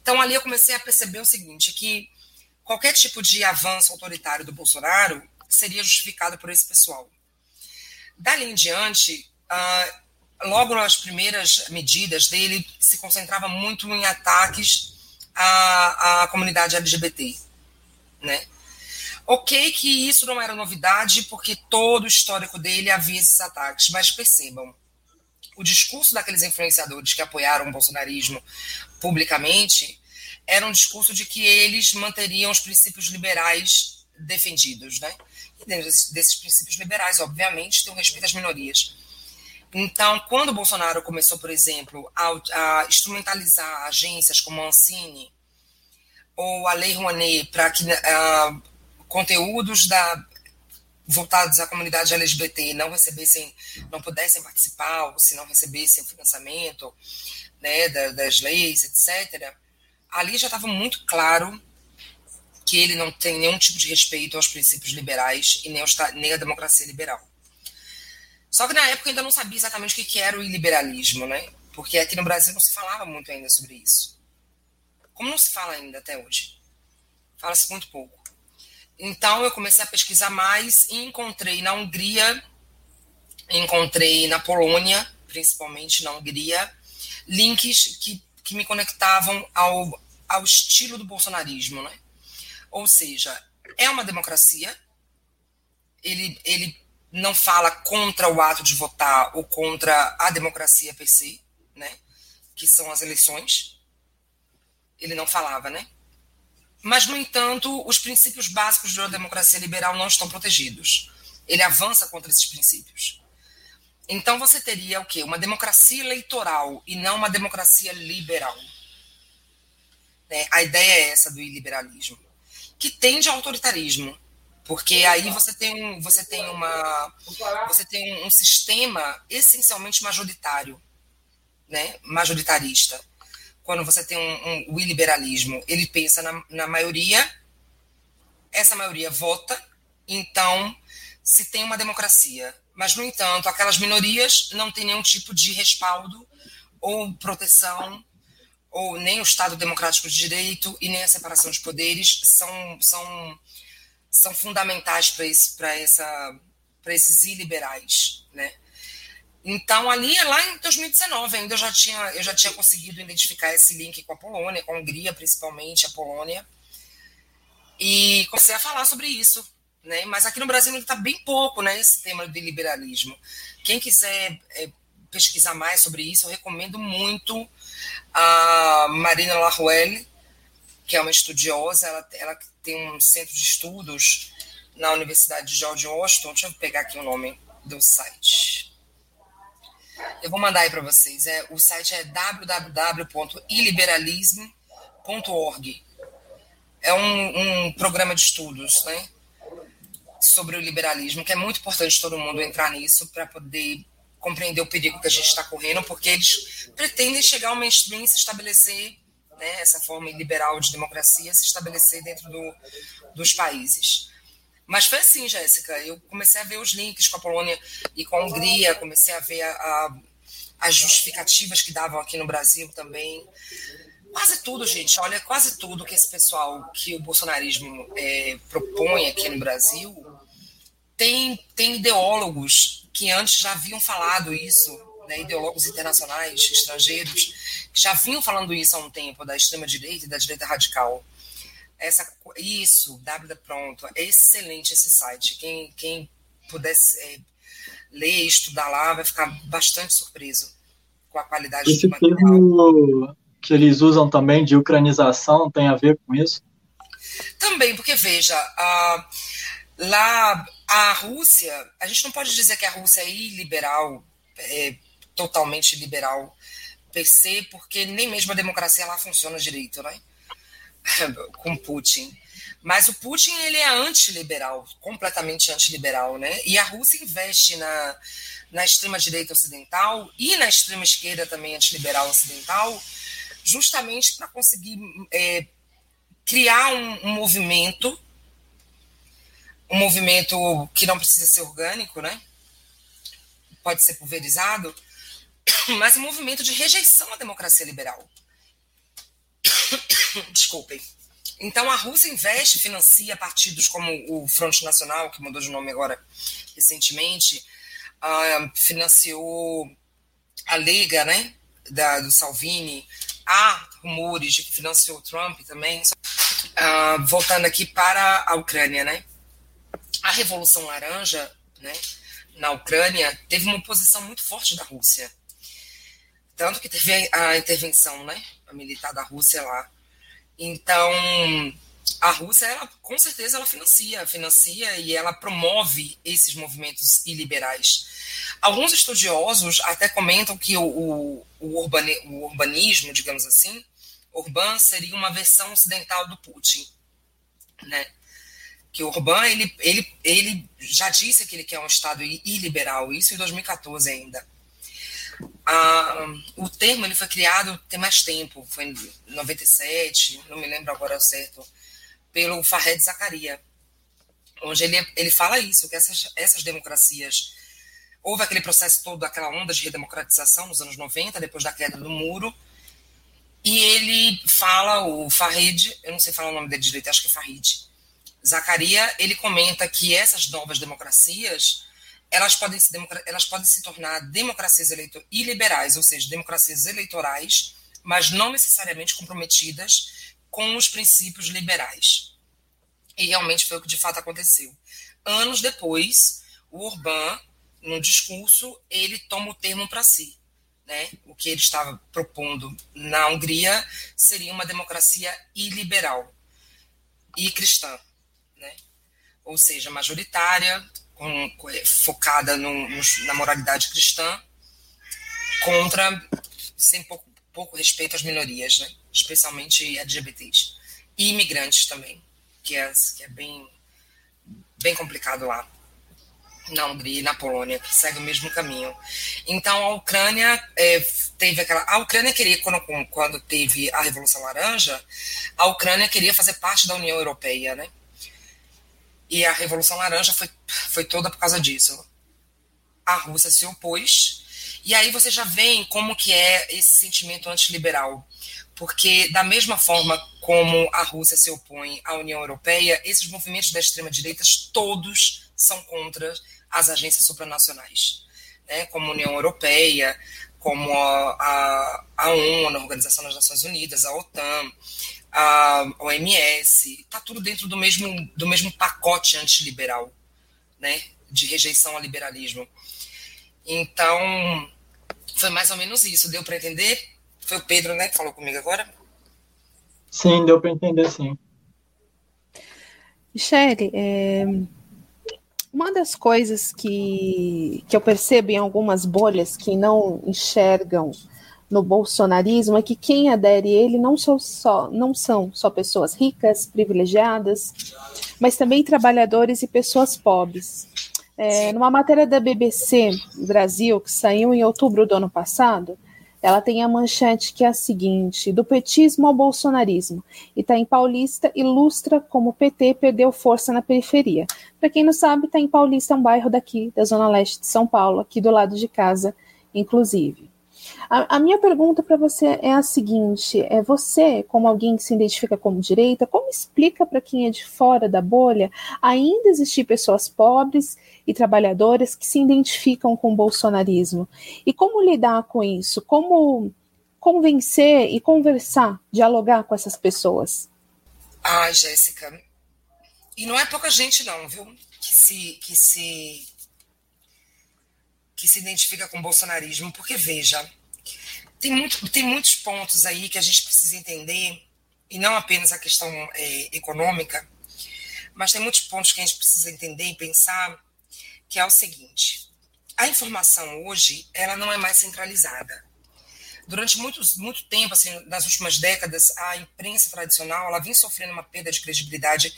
Então ali eu comecei a perceber o seguinte, que qualquer tipo de avanço autoritário do Bolsonaro seria justificado por esse pessoal. Dali em diante, uh, logo nas primeiras medidas dele, se concentrava muito em ataques à, à comunidade LGBT, né? Ok que isso não era novidade, porque todo o histórico dele havia esses ataques, mas percebam, o discurso daqueles influenciadores que apoiaram o bolsonarismo publicamente era um discurso de que eles manteriam os princípios liberais defendidos, né? E dentro desses, princípios liberais, obviamente, tem o respeito às minorias. Então, quando o Bolsonaro começou, por exemplo, a, a instrumentalizar agências como a Ancine ou a Lei Rouanet para que uh, conteúdos da, voltados à comunidade LGBT não recebessem, não pudessem participar, ou se não recebessem financiamento né, das leis, etc., ali já estava muito claro que ele não tem nenhum tipo de respeito aos princípios liberais e nem, aos, nem à democracia liberal. Só que na época eu ainda não sabia exatamente o que era o liberalismo, né? Porque aqui no Brasil não se falava muito ainda sobre isso. Como não se fala ainda até hoje? Fala-se muito pouco. Então eu comecei a pesquisar mais e encontrei na Hungria, encontrei na Polônia, principalmente na Hungria, links que, que me conectavam ao, ao estilo do bolsonarismo, né? Ou seja, é uma democracia, ele, ele não fala contra o ato de votar ou contra a democracia per se, né? Que são as eleições. Ele não falava, né? Mas, no entanto, os princípios básicos da democracia liberal não estão protegidos. Ele avança contra esses princípios. Então, você teria o quê? Uma democracia eleitoral e não uma democracia liberal. Né? A ideia é essa do iliberalismo, que tende ao autoritarismo, porque aí você tem, um, você tem, uma, você tem um sistema essencialmente majoritário, né? majoritarista quando você tem um, um, o iliberalismo, ele pensa na, na maioria, essa maioria vota, então se tem uma democracia. Mas, no entanto, aquelas minorias não têm nenhum tipo de respaldo ou proteção, ou nem o Estado democrático de direito e nem a separação de poderes são, são, são fundamentais para esse, essa, esses iliberais. Né? Então, ali, lá em 2019, ainda eu já tinha, eu já tinha conseguido identificar esse link com a Polônia, com a Hungria, principalmente a Polônia, e comecei a falar sobre isso. Né? Mas aqui no Brasil está bem pouco né, esse tema do liberalismo. Quem quiser é, pesquisar mais sobre isso, eu recomendo muito a Marina Laruelle, que é uma estudiosa, ela, ela tem um centro de estudos na Universidade de George Washington. Deixa eu pegar aqui o nome do site. Eu vou mandar aí para vocês. É, o site é www.iliberalismo.org. É um, um, programa de estudos né, sobre o liberalismo, que é muito importante todo mundo entrar nisso para poder compreender o perigo que a gente está correndo, porque eles pretendem chegar ao mainstream se estabelecer, né, essa forma liberal de democracia, se estabelecer dentro do, dos países. Mas foi assim, Jéssica. Eu comecei a ver os links com a Polônia e com a Hungria, comecei a ver a, a, as justificativas que davam aqui no Brasil também. Quase tudo, gente. Olha, quase tudo que esse pessoal, que o bolsonarismo é, propõe aqui no Brasil, tem, tem ideólogos que antes já haviam falado isso, né, ideólogos internacionais, estrangeiros, já vinham falando isso há um tempo, da extrema-direita e da direita radical essa isso, W pronto, é excelente esse site. Quem, quem pudesse é, ler e estudar lá vai ficar bastante surpreso com a qualidade esse do material. que eles usam também de ucranização tem a ver com isso? Também, porque veja, a, lá a Rússia, a gente não pode dizer que a Rússia é iliberal, é, totalmente liberal se, porque nem mesmo a democracia lá funciona direito, né? com Putin. Mas o Putin ele é antiliberal, completamente antiliberal, né? E a Rússia investe na, na extrema direita ocidental e na extrema esquerda também antiliberal ocidental, justamente para conseguir é, criar um, um movimento um movimento que não precisa ser orgânico, né? Pode ser pulverizado, mas um movimento de rejeição à democracia liberal. Desculpem. Então, a Rússia investe, financia partidos como o Fronte Nacional, que mudou de nome agora recentemente, uh, financiou a Liga, né, da, do Salvini, há rumores de que financiou o Trump também. Uh, voltando aqui para a Ucrânia, né, a Revolução Laranja, né, na Ucrânia, teve uma oposição muito forte da Rússia. Tanto que teve a intervenção, né, a militar da Rússia lá. Então, a Rússia, ela, com certeza, ela financia, financia e ela promove esses movimentos iliberais. Alguns estudiosos até comentam que o, o, o, o urbanismo, digamos assim, Orbán seria uma versão ocidental do Putin, né? Que Orbán, ele, ele, ele já disse que ele quer um Estado iliberal, isso em 2014 ainda. Ah, o termo ele foi criado tem mais tempo, foi em 97, não me lembro agora certo, pelo Fahed Zakaria, onde ele, ele fala isso, que essas, essas democracias. Houve aquele processo todo, aquela onda de redemocratização nos anos 90, depois da queda do muro, e ele fala, o Fahed, eu não sei falar o nome dele direito, acho que é Fahed, Zacaria, ele comenta que essas novas democracias elas podem se, elas podem se tornar democracias eleitor e liberais, ou seja, democracias eleitorais, mas não necessariamente comprometidas com os princípios liberais. E realmente foi o que de fato aconteceu. Anos depois, o Orbán, no discurso, ele toma o termo para si. Né? O que ele estava propondo na Hungria seria uma democracia iliberal e cristã, né? ou seja, majoritária, com, focada no, no, na moralidade cristã, contra, sem pouco, pouco respeito às minorias, né? especialmente LGBTs. E imigrantes também, que é, que é bem, bem complicado lá na Hungria e na Polônia, que segue o mesmo caminho. Então, a Ucrânia é, teve aquela. A Ucrânia queria, quando, quando teve a Revolução Laranja, a Ucrânia queria fazer parte da União Europeia, né? E a Revolução Laranja foi, foi toda por causa disso. A Rússia se opôs, e aí você já vê como que é esse sentimento antiliberal. Porque, da mesma forma como a Rússia se opõe à União Europeia, esses movimentos da extrema-direita todos são contra as agências supranacionais, né? como a União Europeia, como a, a, a ONU, a Organização das Nações Unidas, a OTAN, a OMS, está tudo dentro do mesmo, do mesmo pacote antiliberal, né, de rejeição ao liberalismo. Então, foi mais ou menos isso. Deu para entender? Foi o Pedro, né, que falou comigo agora? Sim, deu para entender, sim. Michele, é, uma das coisas que, que eu percebo em algumas bolhas que não enxergam no bolsonarismo é que quem adere a ele não são só, não são só pessoas ricas, privilegiadas, mas também trabalhadores e pessoas pobres. É, numa matéria da BBC Brasil, que saiu em outubro do ano passado, ela tem a manchete que é a seguinte: do petismo ao bolsonarismo. Itaim Paulista ilustra como o PT perdeu força na periferia. Para quem não sabe, Itaim Paulista é um bairro daqui, da Zona Leste de São Paulo, aqui do lado de casa, inclusive. A, a minha pergunta para você é a seguinte: é você, como alguém que se identifica como direita, como explica para quem é de fora da bolha ainda existir pessoas pobres e trabalhadoras que se identificam com o bolsonarismo? E como lidar com isso? Como convencer e conversar, dialogar com essas pessoas? Ah, Jéssica, e não é pouca gente não, viu? Que se que se que se identifica com o bolsonarismo, porque veja, tem, muito, tem muitos pontos aí que a gente precisa entender, e não apenas a questão é, econômica, mas tem muitos pontos que a gente precisa entender e pensar, que é o seguinte, a informação hoje, ela não é mais centralizada. Durante muito, muito tempo, assim, nas últimas décadas, a imprensa tradicional ela vem sofrendo uma perda de credibilidade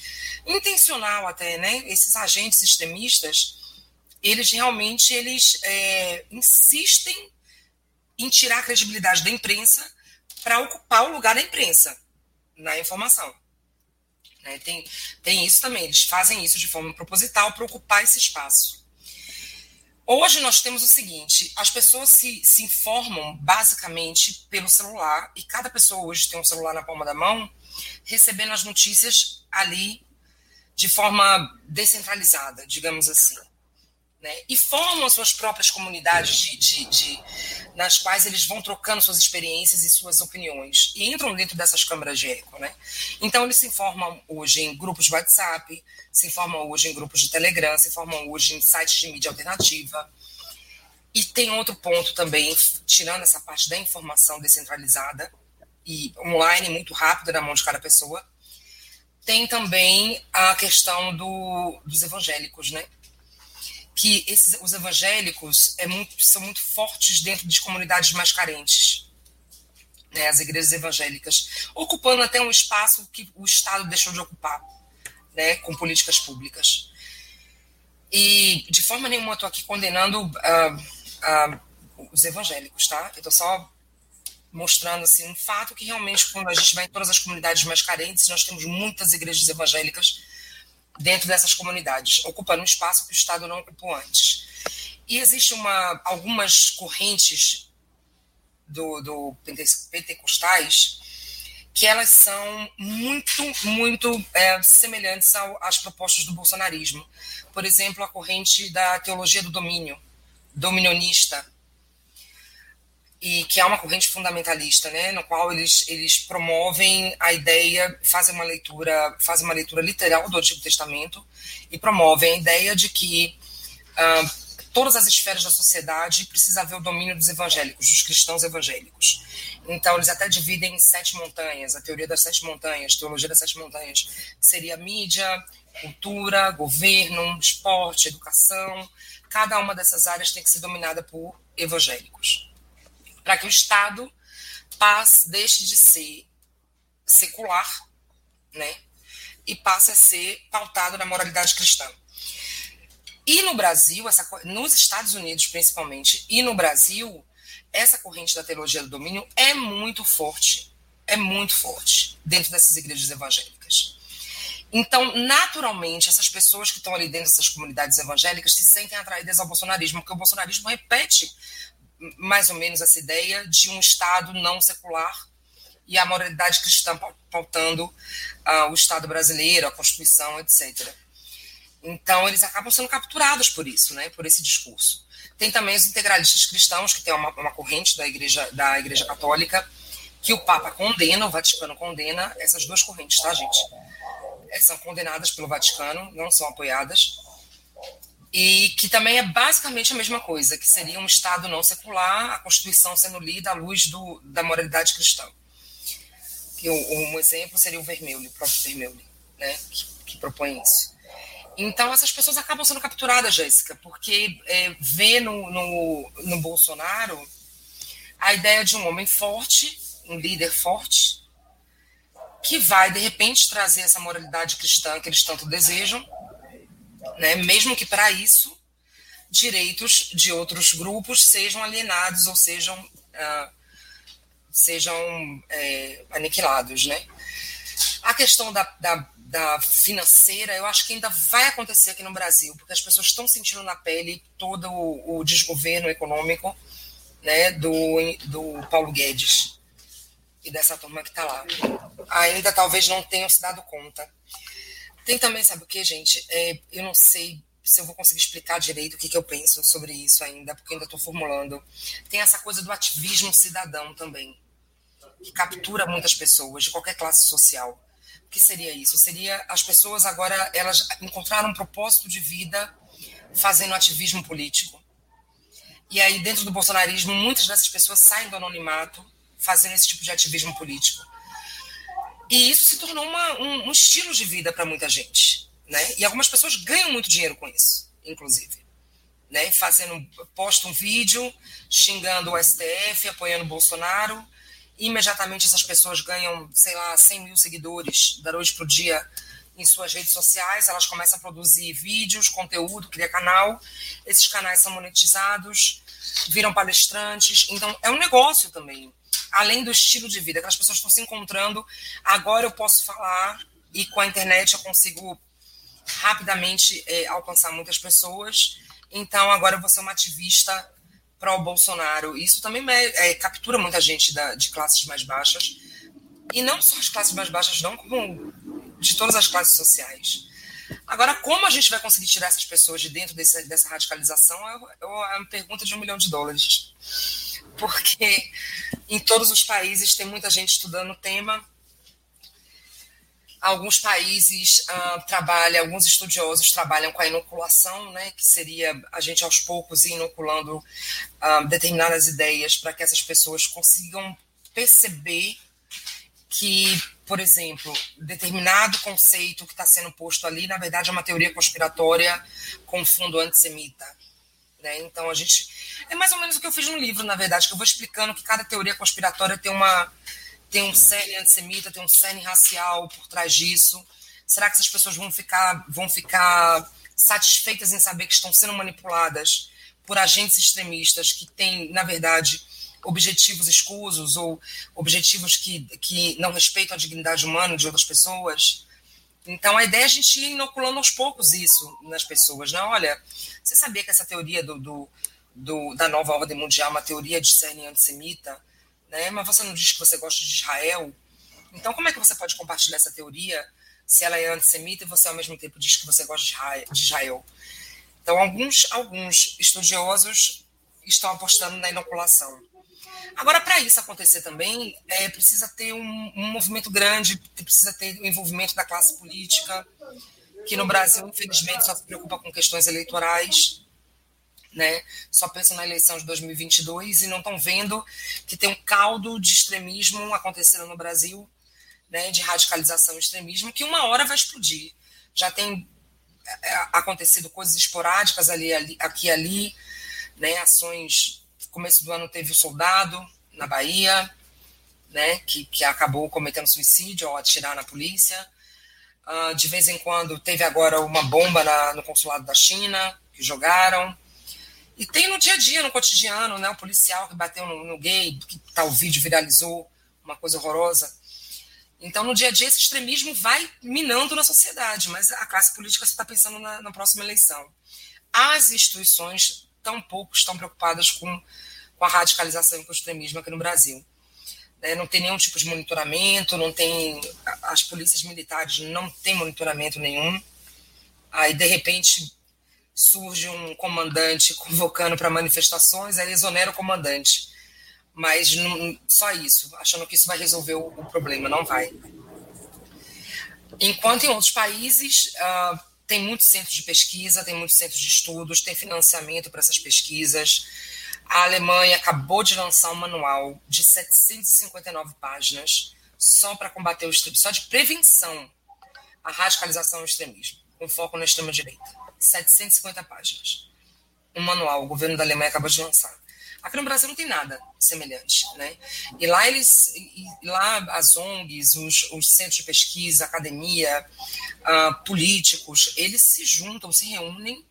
intencional até, né? Esses agentes extremistas, eles realmente eles é, insistem em tirar a credibilidade da imprensa para ocupar o lugar da imprensa na informação. Né? Tem, tem isso também, eles fazem isso de forma proposital para ocupar esse espaço. Hoje nós temos o seguinte: as pessoas se, se informam basicamente pelo celular, e cada pessoa hoje tem um celular na palma da mão, recebendo as notícias ali de forma descentralizada, digamos assim né? e formam as suas próprias comunidades de, de, de, nas quais eles vão trocando suas experiências e suas opiniões e entram dentro dessas câmaras de eco. Né? Então, eles se informam hoje em grupos de WhatsApp, se informam hoje em grupos de Telegram, se informam hoje em sites de mídia alternativa. E tem outro ponto também, tirando essa parte da informação descentralizada e online, muito rápida na mão de cada pessoa, tem também a questão do, dos evangélicos, né? Que esses, os evangélicos é muito, são muito fortes dentro de comunidades mais carentes. Né, as igrejas evangélicas, ocupando até um espaço que o Estado deixou de ocupar, né, com políticas públicas. E de forma nenhuma estou aqui condenando uh, uh, os evangélicos, tá? Eu estou só mostrando assim um fato que realmente quando a gente vai em todas as comunidades mais carentes, nós temos muitas igrejas evangélicas dentro dessas comunidades, ocupando um espaço que o Estado não ocupou antes. E existe uma, algumas correntes do, do pentecostais que elas são muito, muito é, semelhantes ao, às propostas do bolsonarismo. Por exemplo, a corrente da teologia do domínio, dominionista, e que é uma corrente fundamentalista, né, no qual eles, eles promovem a ideia, fazem uma leitura, fazem uma leitura literal do Antigo Testamento e promovem a ideia de que uh, todas as esferas da sociedade precisa haver o domínio dos evangélicos, dos cristãos evangélicos. Então eles até dividem em sete montanhas, a teoria das sete montanhas, teologia das sete montanhas, seria mídia, cultura, governo, esporte, educação. Cada uma dessas áreas tem que ser dominada por evangélicos para que o Estado passe, deixe de ser secular, né, e passe a ser pautado na moralidade cristã. E no Brasil, essa, nos Estados Unidos principalmente, e no Brasil, essa corrente da teologia do domínio é muito forte, é muito forte dentro dessas igrejas evangélicas. Então, naturalmente, essas pessoas que estão ali dentro dessas comunidades evangélicas se sentem atraídas ao bolsonarismo, porque o bolsonarismo repete mais ou menos essa ideia de um Estado não secular e a moralidade cristã pautando uh, o Estado brasileiro, a Constituição, etc. Então, eles acabam sendo capturados por isso, né, por esse discurso. Tem também os integralistas cristãos, que tem uma, uma corrente da igreja, da igreja Católica, que o Papa condena, o Vaticano condena, essas duas correntes, tá, gente? São condenadas pelo Vaticano, não são apoiadas e que também é basicamente a mesma coisa, que seria um Estado não secular, a Constituição sendo lida à luz do, da moralidade cristã. Que um, exemplo seria o Vermelho, o próprio Vermelho, né, que, que, propõe isso. Então, essas pessoas acabam sendo capturadas, Jéssica, porque é, vê no, no, no Bolsonaro a ideia de um homem forte, um líder forte, que vai, de repente, trazer essa moralidade cristã que eles tanto desejam, né? mesmo que para isso direitos de outros grupos sejam alienados ou sejam, uh, sejam é, aniquilados. Né? A questão da, da, da, financeira, eu acho que ainda vai acontecer aqui no Brasil, porque as pessoas estão sentindo na pele todo o, o desgoverno econômico né, do, do Paulo Guedes e dessa turma que está lá. Ainda talvez não tenham se dado conta. Tem também, sabe o que, gente? É, eu não sei se eu vou conseguir explicar direito o que, que eu penso sobre isso ainda, porque ainda estou formulando. Tem essa coisa do ativismo cidadão também, que captura muitas pessoas de qualquer classe social. O que seria isso? Seria as pessoas agora elas encontraram um propósito de vida fazendo ativismo político. E aí, dentro do bolsonarismo, muitas dessas pessoas saem do anonimato fazendo esse tipo de ativismo político. E isso se tornou uma, um, um estilo de vida para muita gente. Né? E algumas pessoas ganham muito dinheiro com isso, inclusive. Né? Fazendo, posta um vídeo xingando o STF, apoiando o Bolsonaro. Imediatamente essas pessoas ganham, sei lá, 100 mil seguidores da noite para o dia em suas redes sociais. Elas começam a produzir vídeos, conteúdo, criar canal. Esses canais são monetizados, viram palestrantes. Então, é um negócio também além do estilo de vida, aquelas pessoas estão se encontrando. Agora eu posso falar e com a internet eu consigo rapidamente é, alcançar muitas pessoas. Então, agora eu vou ser uma ativista para o Bolsonaro. Isso também é, captura muita gente da, de classes mais baixas. E não só as classes mais baixas, não, como de todas as classes sociais. Agora, como a gente vai conseguir tirar essas pessoas de dentro desse, dessa radicalização é, é uma pergunta de um milhão de dólares. Porque em todos os países tem muita gente estudando o tema, Alguns países uh, trabalham, alguns estudiosos trabalham com a inoculação, né, que seria a gente aos poucos ir inoculando uh, determinadas ideias para que essas pessoas consigam perceber que, por exemplo, determinado conceito que está sendo posto ali, na verdade, é uma teoria conspiratória com fundo antissemita. Né? Então, a gente. É mais ou menos o que eu fiz no livro, na verdade, que eu vou explicando que cada teoria conspiratória tem uma tem um cerne antissemita, tem um cerne racial por trás disso? Será que essas pessoas vão ficar, vão ficar satisfeitas em saber que estão sendo manipuladas por agentes extremistas que têm, na verdade, objetivos escusos ou objetivos que, que não respeitam a dignidade humana de outras pessoas? Então, a ideia é a gente ir inoculando aos poucos isso nas pessoas. Né? Olha, você sabia que essa teoria do, do, do da nova ordem mundial é uma teoria de cerne antissemita? né? Mas você não diz que você gosta de Israel. Então, como é que você pode compartilhar essa teoria se ela é antissemita e você ao mesmo tempo diz que você gosta de Israel? Então, alguns, alguns estudiosos estão apostando na inoculação. Agora, para isso acontecer também, é, precisa ter um, um, movimento grande, precisa ter o envolvimento da classe política, que no Brasil, infelizmente, só se preocupa com questões eleitorais né? Só pensam na eleição de 2022 e não estão vendo que tem um caldo de extremismo acontecendo no Brasil, né? De radicalização e extremismo que uma hora vai explodir. Já tem é, é, acontecido coisas esporádicas ali, ali aqui e ali, né? Ações. Começo do ano teve o soldado na Bahia, né? Que, que acabou cometendo suicídio ao atirar na polícia. Uh, de vez em quando teve agora uma bomba na, no consulado da China que jogaram. E tem no dia a dia, no cotidiano, né? O policial que bateu no, no gay, que tal vídeo viralizou, uma coisa horrorosa. Então, no dia a dia, esse extremismo vai minando na sociedade, mas a classe política está pensando na, na, próxima eleição. As instituições tampouco estão preocupadas com, com a radicalização e com o extremismo aqui no Brasil. É, não tem nenhum tipo de monitoramento, não tem. As polícias militares não têm monitoramento nenhum. Aí, de repente, surge um comandante convocando para manifestações, aí exonera o comandante. Mas não, só isso, achando que isso vai resolver o, o, problema, não vai. Enquanto em outros países uh, tem muitos centros de pesquisa, tem muitos centros de estudos, tem financiamento para essas pesquisas. A Alemanha acabou de lançar um manual de 759 páginas só para combater o extremismo, só de prevenção à radicalização e extremismo, com foco na extrema-direita. 750 páginas. Um manual, o governo da Alemanha acabou de lançar. Aqui no Brasil não tem nada semelhante, né? E lá eles, e lá as ONGs, os, os centros de pesquisa, academia, uh, políticos, eles se juntam, se reúnem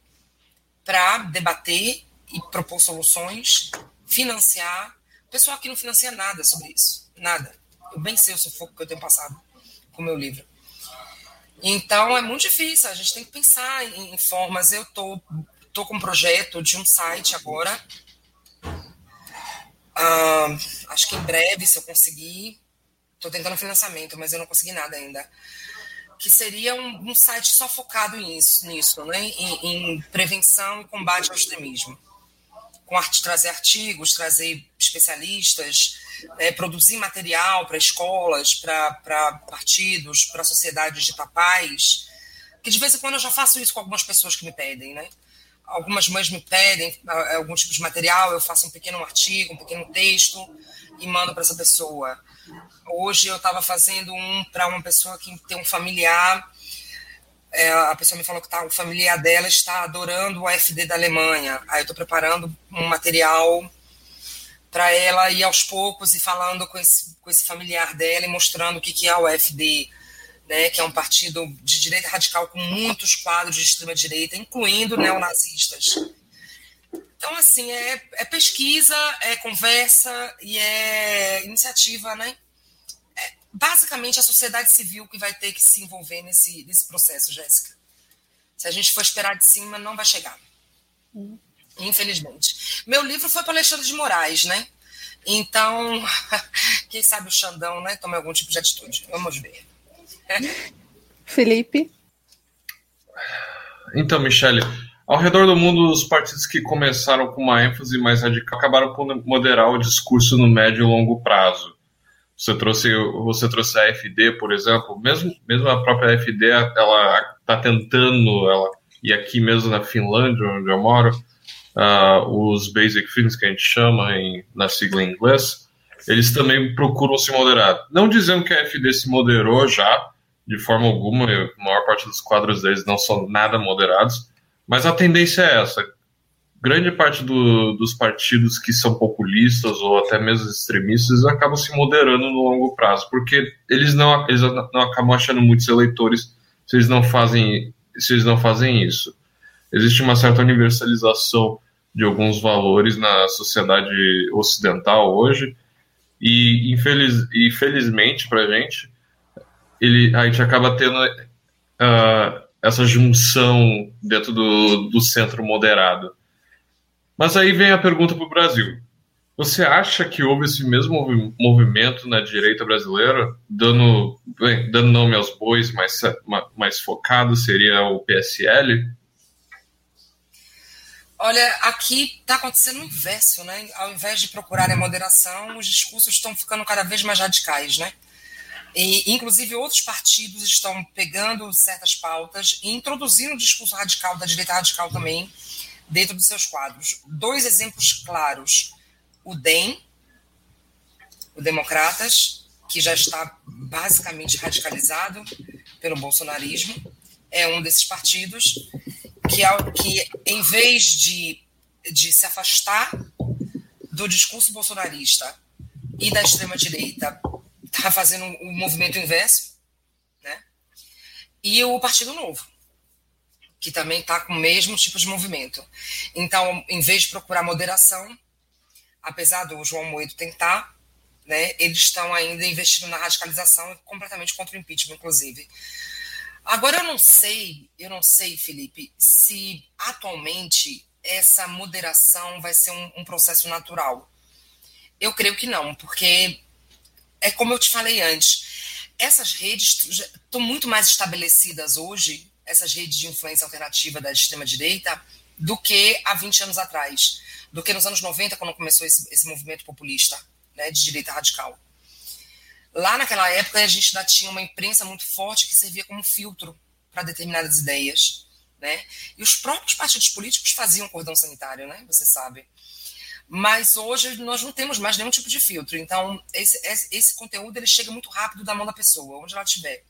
para debater e propor soluções, financiar. O pessoal aqui não financia nada sobre isso, nada. Eu bem sei o sufoco que eu tenho passado com o meu livro. Então é muito difícil, a gente tem que pensar em, em formas. Eu tô, tô com um projeto de um site agora. Uh, acho que em breve, se eu conseguir, estou tentando financiamento, mas eu não consegui nada ainda. Que seria um, um site só focado nisso, nisso né? Em, em, prevenção e combate ao extremismo. Com arte, trazer artigos, trazer especialistas, é, produzir material para escolas, para partidos, para sociedades de papais, que de vez em quando eu já faço isso com algumas pessoas que me pedem, né? Algumas mães me pedem algum tipo de material, eu faço um pequeno artigo, um pequeno texto e mando para essa pessoa. Hoje eu estava fazendo um para uma pessoa que tem um familiar, é, a pessoa me falou que tá, o familiar dela está adorando o AFD da Alemanha. Aí eu estou preparando um material para ela ir aos poucos e falando com esse, com esse familiar dela e mostrando o que, que é o AFD, né, que é um partido de direita radical com muitos quadros de extrema-direita, incluindo neonazistas. Então, assim, é, é, pesquisa, é conversa e é iniciativa, né? É, basicamente a sociedade civil que vai ter que se envolver nesse, nesse processo, Jéssica. Se a gente for esperar de cima, não vai chegar. Hum. Infelizmente. Meu livro foi para Alexandre de Moraes, né? Então, quem sabe o Xandão, né? Tome algum tipo de atitude. Vamos ver. Felipe? Então, Michele, ao redor do mundo, os partidos que começaram com uma ênfase mais radical acabaram por moderar o discurso no médio e longo prazo. Você trouxe, você trouxe a AfD, por exemplo, mesmo, mesmo a própria AfD, ela está tentando, ela, e aqui mesmo na Finlândia, onde eu moro, uh, os Basic Things, que a gente chama em, na sigla em inglês, eles também procuram se moderar. Não dizendo que a AfD se moderou já, de forma alguma, a maior parte dos quadros deles não são nada moderados, mas a tendência é essa. Grande parte do, dos partidos que são populistas ou até mesmo extremistas acabam se moderando no longo prazo, porque eles não, eles não acabam achando muitos eleitores se eles não fazem, se eles não fazem isso. Existe uma certa universalização de alguns valores na sociedade ocidental hoje, e infeliz, infelizmente para a gente, ele, a gente acaba tendo uh, essa junção dentro do, do centro moderado. Mas aí vem a pergunta para o Brasil. Você acha que houve esse mesmo movimento na direita brasileira, dando, bem, dando nome aos bois, mais, mais focado, seria o PSL? Olha, aqui está acontecendo o inverso, né? Ao invés de procurarem moderação, os discursos estão ficando cada vez mais radicais, né? E, inclusive, outros partidos estão pegando certas pautas e introduzindo o discurso radical, da direita radical também, dentro dos seus quadros. Dois exemplos claros: o DEM, o Democratas, que já está basicamente radicalizado pelo bolsonarismo, é um desses partidos que, que em vez de, de se afastar do discurso bolsonarista e da extrema-direita está fazendo o um movimento inverso, né? E o Partido Novo, que também está com o mesmo tipo de movimento. Então, em vez de procurar moderação, apesar do João Moedo tentar, né, eles estão ainda investindo na radicalização completamente contra o impeachment, inclusive. Agora eu não sei, eu não sei, Felipe, se atualmente essa moderação vai ser um, um processo natural. Eu creio que não, porque é como eu te falei antes, essas redes estão muito mais estabelecidas hoje, essas redes de influência alternativa da extrema-direita, do que há 20 anos atrás, do que nos anos 90, quando começou esse, esse movimento populista né, de direita radical. Lá naquela época, a gente ainda tinha uma imprensa muito forte que servia como filtro para determinadas ideias. Né? E os próprios partidos políticos faziam cordão sanitário, né? você sabe mas hoje nós não temos mais nenhum tipo de filtro. Então, esse, esse conteúdo ele chega muito rápido da mão da pessoa, onde ela estiver.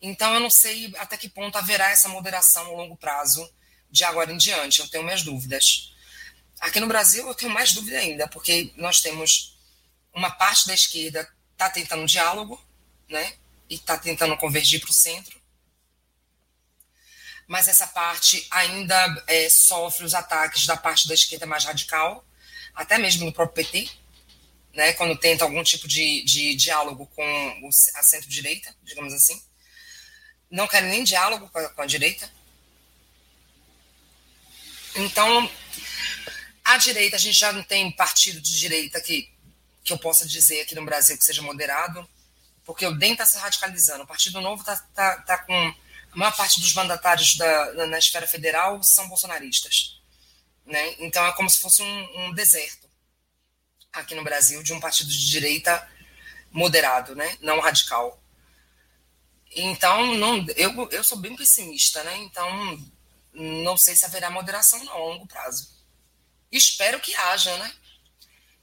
Então, eu não sei até que ponto haverá essa moderação a longo prazo de agora em diante. Eu tenho minhas dúvidas. Aqui no Brasil, eu tenho mais dúvida ainda, porque nós temos uma parte da esquerda está tentando diálogo, né? E está tentando convergir para o centro mas essa parte ainda é, sofre os ataques da parte da esquerda mais radical, até mesmo no próprio PT, né, quando tenta algum tipo de, de diálogo com a centro-direita, digamos assim. Não querem nem diálogo com a, com a direita. Então, a direita, a gente já não tem partido de direita que, que eu possa dizer aqui no Brasil que seja moderado, porque o DEM está se radicalizando. O Partido Novo está tá, tá com a maior parte dos mandatários da, na esfera federal são bolsonaristas. Né? Então é como se fosse um, um, deserto aqui no Brasil de um partido de direita moderado, né? não radical. Então não, eu, eu sou bem pessimista, né? então não sei se haverá moderação não, a longo prazo. Espero que haja, né?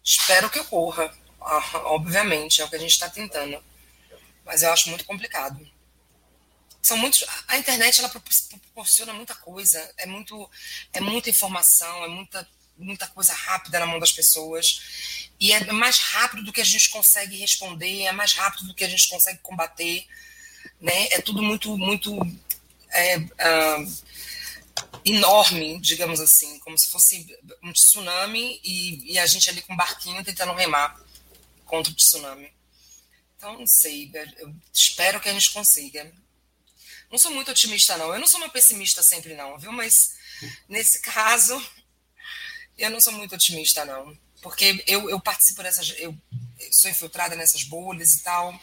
Espero que ocorra, ah, obviamente, é o que a gente está tentando. Mas eu acho muito complicado são muitos a internet ela proporciona muita coisa é muito é muita informação é muita muita coisa rápida na mão das pessoas e é mais rápido do que a gente consegue responder é mais rápido do que a gente consegue combater né é tudo muito muito é, uh, enorme digamos assim como se fosse um tsunami e, e a gente ali com um barquinho tentando remar contra o tsunami Então, não sei. Eu espero que a gente consiga. Não sou muito otimista, não. Eu não sou uma pessimista sempre, não, viu? Mas nesse caso, eu não sou muito otimista, não. Porque eu, eu participo dessas. Eu, sou infiltrada nessas bolhas e tal.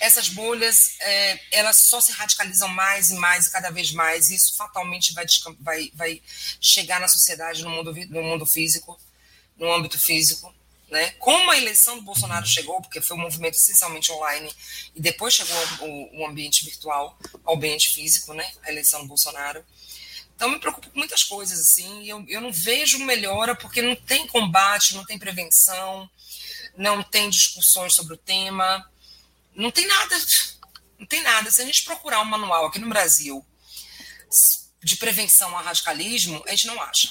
Essas bolhas, é, elas só se radicalizam mais e mais e cada vez mais. E isso fatalmente vai, vai, vai chegar na sociedade, no mundo, no mundo físico, no âmbito físico. Né? Como a eleição do Bolsonaro chegou, porque foi um movimento essencialmente online, e depois chegou o, o ambiente virtual ao ambiente físico, né? a eleição do Bolsonaro. Então, me preocupo com muitas coisas, assim, eu, eu não vejo melhora porque não tem combate, não tem prevenção, não tem discussões sobre o tema, não tem nada, não tem nada. Se a gente procurar um manual aqui no Brasil de prevenção ao radicalismo, a gente não acha.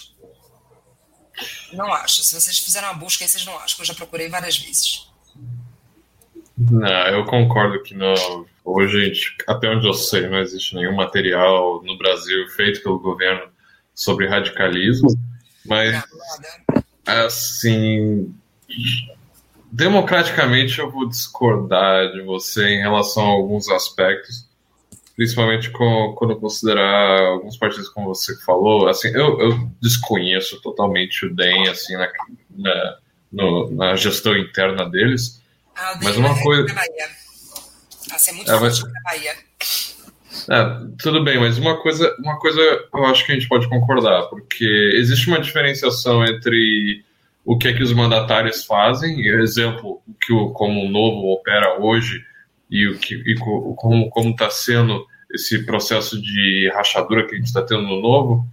Não acho. Se vocês fizeram uma busca aí, vocês não acham, eu já procurei várias vezes. Não, eu concordo que não. Hoje, até onde eu sei, não existe nenhum material no Brasil feito pelo governo sobre radicalismo, mas assim, democraticamente eu vou discordar de você em relação a alguns aspectos principalmente com, quando considerar alguns partidos como você falou, assim, eu, eu desconheço totalmente o DEM, assim, na, na, no, na gestão interna deles, ah, mas uma coisa... Assim, é muito é, mas... Bahia. É, tudo bem, mas uma coisa, uma coisa eu acho que a gente pode concordar, porque existe uma diferenciação entre o que é que os mandatários fazem, exemplo, o que o, como o novo opera hoje, e, o que, e como está sendo esse processo de rachadura que a gente está tendo no novo.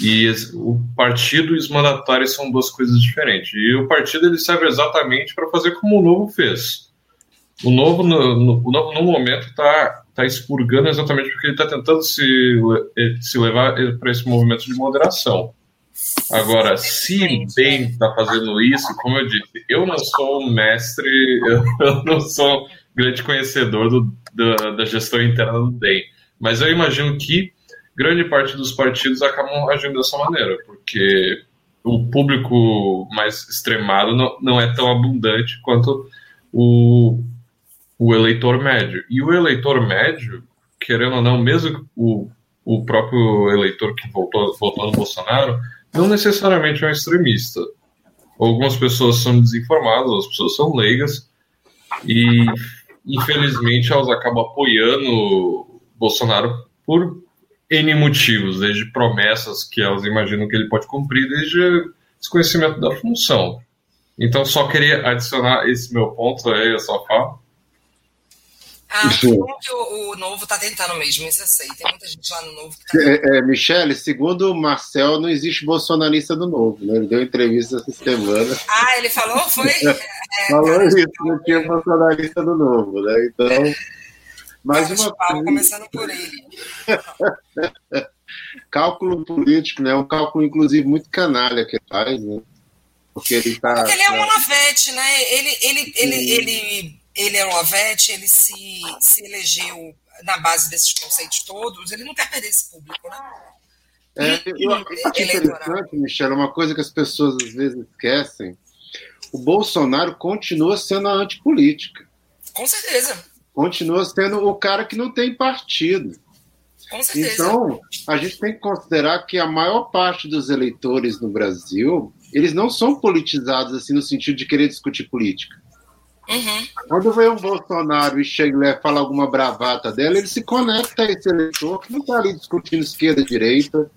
E o partido e os mandatários são duas coisas diferentes. E o partido ele serve exatamente para fazer como o novo fez. O novo, no, no, no momento, está tá expurgando exatamente porque ele está tentando se, se levar para esse movimento de moderação. Agora, se bem está fazendo isso, como eu disse, eu não sou um mestre, eu não sou grande conhecedor do, da, da gestão interna do DEM. Mas eu imagino que grande parte dos partidos acabam agindo dessa maneira, porque o público mais extremado não, não é tão abundante quanto o, o eleitor médio. E o eleitor médio, querendo ou não, mesmo o, o próprio eleitor que votou, votou no Bolsonaro, não necessariamente é um extremista. Algumas pessoas são desinformadas, as pessoas são leigas, e infelizmente, elas acabam apoiando Bolsonaro por N motivos, desde promessas que elas imaginam que ele pode cumprir, desde desconhecimento da função. Então, só queria adicionar esse meu ponto aí, eu só falo. Ah, que o, o Novo está tentando mesmo, isso eu sei. Tem muita gente lá no Novo tá é, é, Michele, segundo o Marcel, não existe bolsonarista do Novo, né? Ele deu entrevista essa semana. Ah, ele falou? Foi? É, falou cara, isso, não tinha bolsonarista do Novo, né? Então. Mais uma coisa... começando por ele. cálculo político, né? Um cálculo, inclusive, muito canalha que faz, né? Porque ele tá. Porque ele é um Olavete, né? Ele, ele, ele, ele, ele é um Olavete, ele se, se elegeu na base desses conceitos todos, ele não quer perder esse público, né? É, eu acho interessante, Michel, uma coisa que as pessoas às vezes esquecem o Bolsonaro continua sendo a antipolítica. Com certeza. Continua sendo o cara que não tem partido. Então, a gente tem que considerar que a maior parte dos eleitores no Brasil, eles não são politizados assim no sentido de querer discutir política. Uhum. Quando vem um Bolsonaro e chega e fala alguma bravata dela, ele se conecta a esse eleitor que não está ali discutindo esquerda, direita,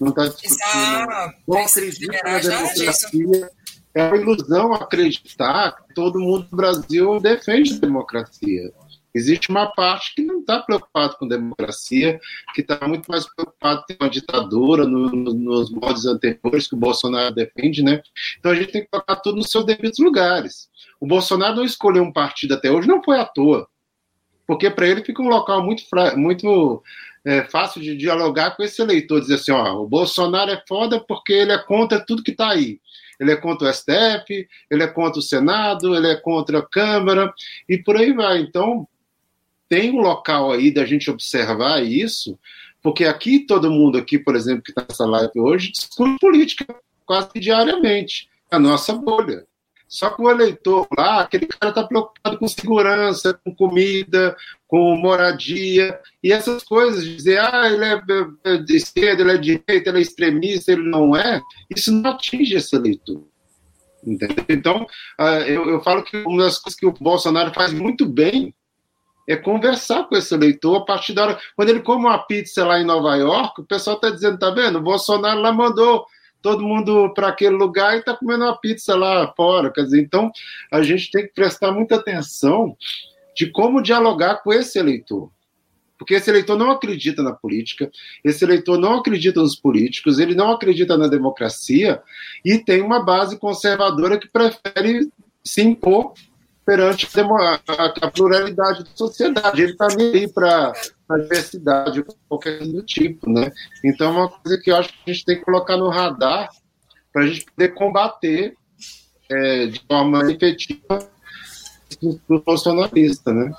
não está discutindo. Não acredita na democracia é uma ilusão acreditar que todo mundo no Brasil defende a democracia. Existe uma parte que não está preocupado com democracia, que está muito mais preocupado com a ditadura, no, no, nos modos anteriores que o Bolsonaro defende, né? Então a gente tem que colocar tudo nos seus devidos lugares. O Bolsonaro não escolheu um partido até hoje, não foi à toa, porque para ele fica um local muito, muito é, fácil de dialogar com esse eleitor, dizer assim, ó, o Bolsonaro é foda porque ele é contra tudo que está aí ele é contra o STF, ele é contra o Senado, ele é contra a Câmara e por aí vai. Então, tem um local aí da gente observar isso, porque aqui todo mundo aqui, por exemplo, que está nessa live hoje, discute política quase diariamente, a nossa bolha. Só que o eleitor lá, aquele cara está preocupado com segurança, com comida, com moradia, e essas coisas, dizer, ah, ele é, é de esquerda, ele é de direita, ele é extremista, ele não é, isso não atinge esse eleitor. Entendeu? Então, ah, eu, eu falo que uma das coisas que o Bolsonaro faz muito bem é conversar com esse eleitor a partir da hora. Quando ele come uma pizza lá em Nova York, o pessoal está dizendo: tá vendo? O Bolsonaro lá mandou todo mundo para aquele lugar e está comendo uma pizza lá fora. Quer dizer, então a gente tem que prestar muita atenção de como dialogar com esse eleitor. Porque esse eleitor não acredita na política, esse eleitor não acredita nos políticos, ele não acredita na democracia e tem uma base conservadora que prefere se impor perante a, pluralidade da sociedade. Ele está aí para a diversidade, qualquer do tipo. Né? Então, é uma coisa que eu acho que a gente tem que colocar no radar para a gente poder combater é, de forma efetiva o bolsonarista, né?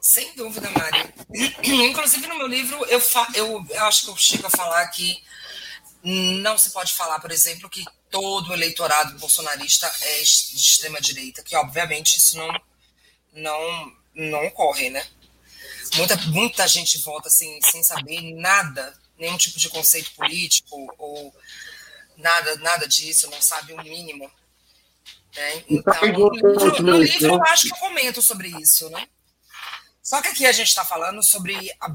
Sem dúvida, Mário. Inclusive, no meu livro, eu, eu, eu acho que eu chego a falar que não se pode falar, por exemplo, que todo o eleitorado bolsonarista é de extrema direita, que obviamente isso não não não ocorre, né? Muita, muita gente vota sem, sem saber nada, nenhum tipo de conceito político ou nada nada disso, não sabe o mínimo. Né? Então, no livro, no livro eu acho que eu comento sobre isso, né? Só que aqui a gente está falando sobre a,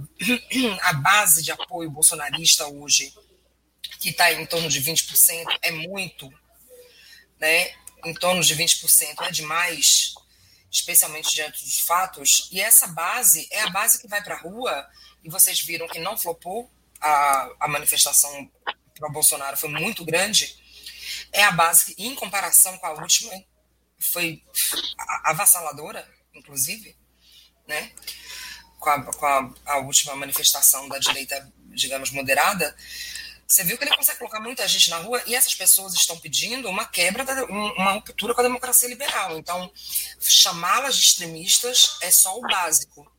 a base de apoio bolsonarista hoje que está em torno de 20%, é muito, né? Em torno de 20% é demais, especialmente diante dos fatos. E essa base é a base que vai para a rua, e vocês viram que não flopou, a, a manifestação para Bolsonaro foi muito grande. É a base que, em comparação com a última, foi avassaladora, inclusive, né? com, a, com a, a última manifestação da direita, digamos, moderada. Você viu que ele consegue colocar muita gente na rua e essas pessoas estão pedindo uma quebra, da, uma ruptura com a democracia liberal. Então, chamá-las de extremistas é só o básico.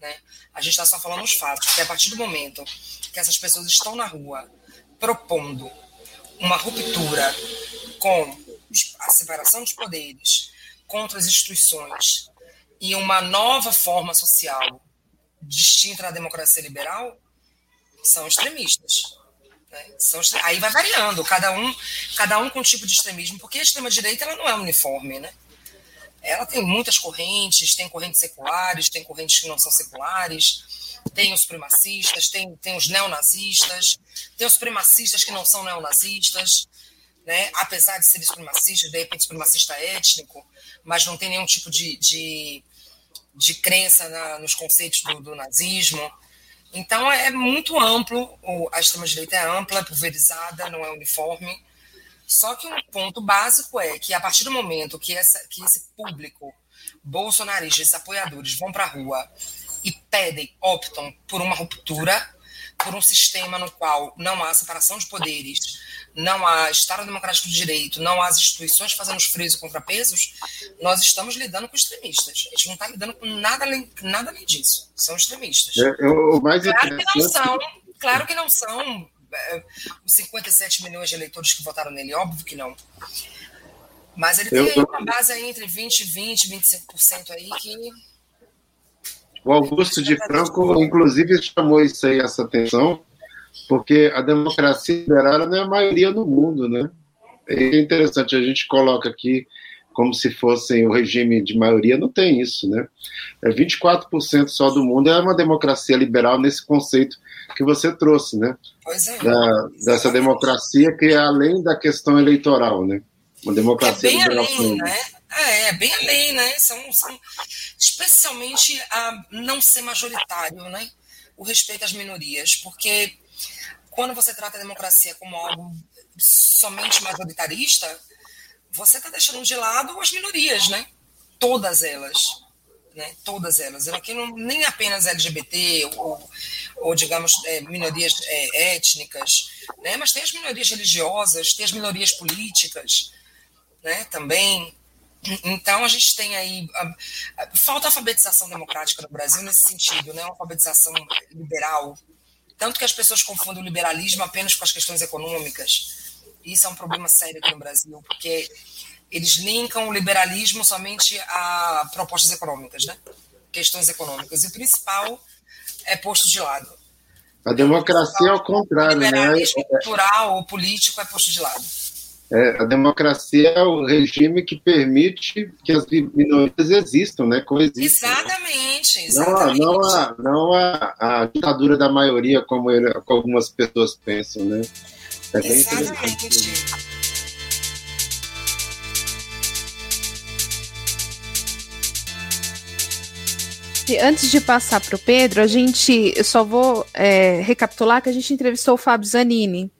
Né? A gente está só falando os fatos, porque a partir do momento que essas pessoas estão na rua propondo uma ruptura com a separação dos poderes, contra as instituições e uma nova forma social distinta da democracia liberal, são extremistas. São, aí vai variando, cada um, cada um com um tipo de extremismo, porque a extrema-direita ela não é uniforme, né? Ela tem muitas correntes, tem correntes seculares, tem correntes que não são seculares, tem os supremacistas, tem, tem os neonazistas, tem os supremacistas que não são neonazistas, né? apesar de serem supremacistas, de repente supremacista étnico, mas não tem nenhum tipo de, de, de crença na, nos conceitos do, do nazismo. Então é muito amplo, a extrema-direita é ampla, é pulverizada, não é uniforme. Só que um ponto básico é que a partir do momento que, essa, que esse público bolsonarista, esses apoiadores vão para a rua e pedem, optam por uma ruptura, por um sistema no qual não há separação de poderes, não há Estado Democrático de Direito, não há as instituições fazendo os freios e contrapesos, nós estamos lidando com extremistas. A gente não está lidando com nada além, nada além disso. São extremistas. É, eu, claro que não são, claro que não são é, os 57 milhões de eleitores que votaram nele, óbvio que não. Mas ele tem eu, uma base aí entre 20, 20, 25% aí que. O Augusto de Franco, inclusive, chamou isso aí, essa atenção, porque a democracia liberal não é a maioria no mundo, né? É interessante, a gente coloca aqui como se fossem o regime de maioria, não tem isso, né? É 24% só do mundo é uma democracia liberal nesse conceito que você trouxe, né? Pois é. Da, dessa democracia que é além da questão eleitoral, né? Uma democracia é bem liberal. Além, né? É, é bem além, né? São, são especialmente a não ser majoritário, né? O respeito às minorias, porque quando você trata a democracia como algo somente majoritarista, você está deixando de lado as minorias, né? Todas elas. Né? Todas elas. Aqui não, nem apenas LGBT ou, ou digamos, é, minorias é, étnicas, né? mas tem as minorias religiosas, tem as minorias políticas né? também. Então, a gente tem aí. A, a, falta alfabetização democrática no Brasil nesse sentido, né? uma alfabetização liberal tanto que as pessoas confundem o liberalismo apenas com as questões econômicas. Isso é um problema sério aqui no Brasil, porque eles linkam o liberalismo somente a propostas econômicas, né? questões econômicas. E o principal é posto de lado. A democracia é o contrário, né? O liberalismo cultural ou político é posto de lado. É, a democracia é o regime que permite que as minorias existam, né? Coexistam. Exatamente. Não, exatamente. não, a, não a, a ditadura da maioria, como, ele, como algumas pessoas pensam, né? É. Exatamente. E Antes de passar para o Pedro, a gente, eu só vou é, recapitular que a gente entrevistou o Fábio Zanini.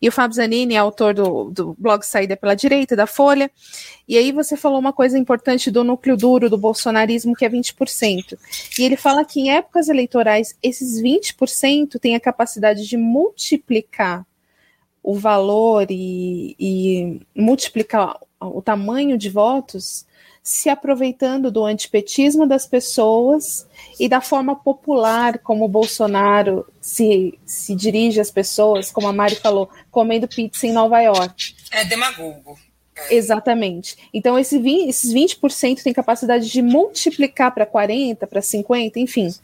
E o Fábio Zanini é autor do, do blog Saída pela Direita, da Folha. E aí você falou uma coisa importante do núcleo duro do bolsonarismo, que é 20%. E ele fala que em épocas eleitorais, esses 20% têm a capacidade de multiplicar o valor e, e multiplicar o tamanho de votos se aproveitando do antipetismo das pessoas e da forma popular como o Bolsonaro se, se dirige às pessoas, como a Mari falou, comendo pizza em Nova York. É demagogo. Exatamente. Então, esse 20, esses 20% têm capacidade de multiplicar para 40%, para 50%, enfim,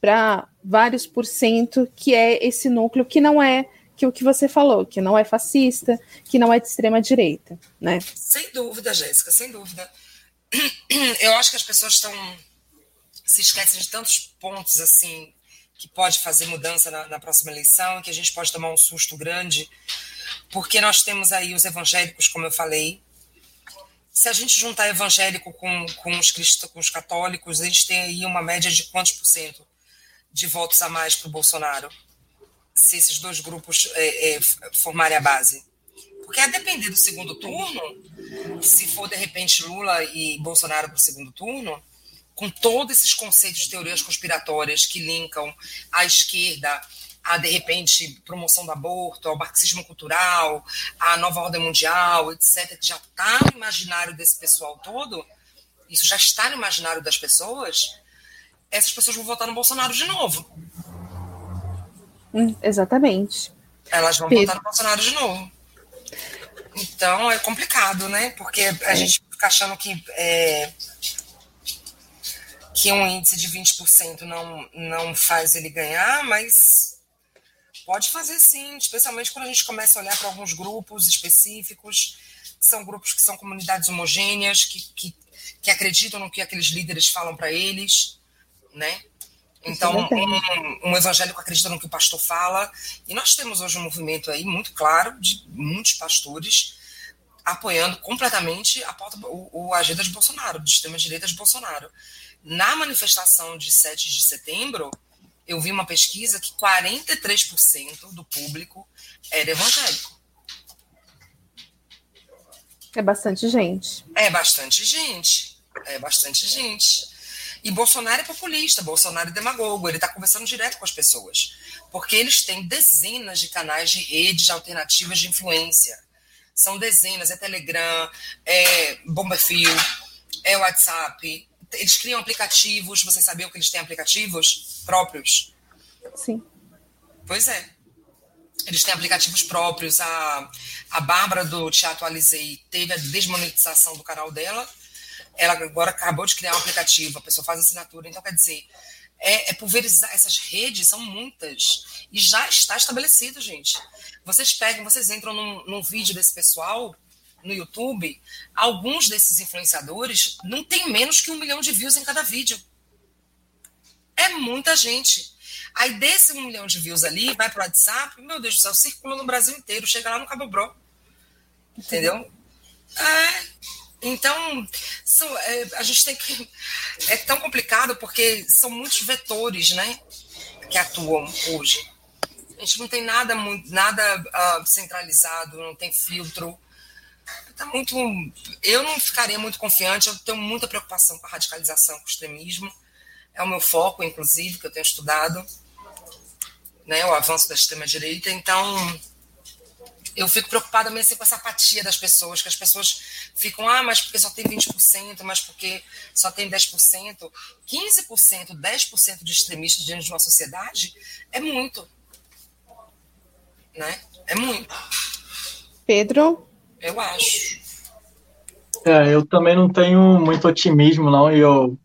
para vários por cento, que é esse núcleo que não é que o que você falou, que não é fascista, que não é de extrema direita, né? Sem dúvida, Jéssica, sem dúvida. Eu acho que as pessoas estão se esquecem de tantos pontos assim que pode fazer mudança na, na próxima eleição, que a gente pode tomar um susto grande, porque nós temos aí os evangélicos, como eu falei. Se a gente juntar evangélico com, com, os, cristãos, com os católicos, a gente tem aí uma média de quantos por cento de votos a mais para o Bolsonaro, se esses dois grupos é, é, formarem a base. Porque a depender do segundo turno, se for de repente Lula e Bolsonaro para o segundo turno, com todos esses conceitos de teorias conspiratórias que linkam a esquerda a, de repente, promoção do aborto, ao marxismo cultural, à nova ordem mundial, etc., que já está no imaginário desse pessoal todo, isso já está no imaginário das pessoas, essas pessoas vão votar no Bolsonaro de novo. Hum, exatamente. Elas vão Pedro. votar no Bolsonaro de novo. Então é complicado, né? Porque a é. gente fica achando que, é, que um índice de 20% não, não faz ele ganhar, mas pode fazer sim, especialmente quando a gente começa a olhar para alguns grupos específicos, que são grupos que são comunidades homogêneas, que, que, que acreditam no que aqueles líderes falam para eles, né? Então, um, um, evangélico acredita no que o pastor fala, e nós temos hoje um movimento aí muito claro de muitos pastores apoiando completamente a, pauta, o, o agenda de Bolsonaro, do extrema-direita de Bolsonaro. Na manifestação de 7 de setembro, eu vi uma pesquisa que 43% do público era evangélico. É bastante gente. É bastante gente. É bastante gente. E Bolsonaro é populista, Bolsonaro é demagogo, ele está conversando direto com as pessoas. Porque eles têm dezenas de canais de redes alternativas de influência. São dezenas, é Telegram, é Bomberfio, é WhatsApp. Eles criam aplicativos, vocês sabiam que eles têm aplicativos próprios? Sim. Pois é. Eles têm aplicativos próprios. A, a Bárbara do Te Atualizei teve a desmonetização do canal dela ela agora acabou de criar um aplicativo, a pessoa faz assinatura. Então, quer dizer, é, é pulverizar. Essas redes são muitas. E já está estabelecido, gente. Vocês pegam, vocês entram num, num vídeo desse pessoal no YouTube, alguns desses influenciadores não tem menos que um milhão de views em cada vídeo. É muita gente. Aí desse um milhão de views ali, vai para o WhatsApp, meu Deus do céu, circula no Brasil inteiro, chega lá no Cabo Bro. Entendeu? É, então, são, é, a gente tem que. É tão complicado porque são muitos vetores né, que atuam hoje. A gente não tem nada, nada uh, centralizado, não tem filtro. Tá muito, eu não ficaria muito confiante, eu tenho muita preocupação com a radicalização, com o extremismo. É o meu foco, inclusive, que eu tenho estudado, né, o avanço da extrema-direita. Então, eu fico preocupada mesmo assim, com essa apatia das pessoas, que as pessoas ficam, ah, mas porque só tem 20%, mas porque só tem 10%. 15%, 10% de extremistas dentro de uma sociedade é muito. Né? É muito. Pedro? Eu acho. É, eu também não tenho muito otimismo, não, e eu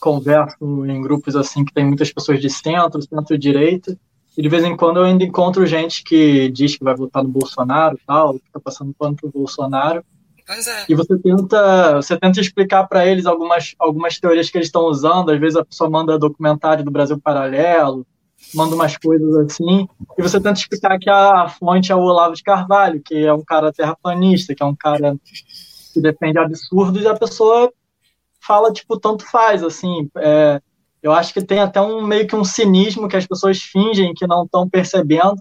converso em grupos assim que tem muitas pessoas de centro, centro-direita, e de vez em quando eu ainda encontro gente que diz que vai votar no Bolsonaro e tal, que está passando pano pro Bolsonaro. É. E você tenta, você tenta explicar para eles algumas, algumas teorias que eles estão usando. Às vezes a pessoa manda documentário do Brasil Paralelo, manda umas coisas assim, e você tenta explicar que a fonte é o Olavo de Carvalho, que é um cara terraplanista, que é um cara que defende absurdos, e a pessoa fala, tipo, tanto faz, assim. É, eu acho que tem até um meio que um cinismo que as pessoas fingem que não estão percebendo,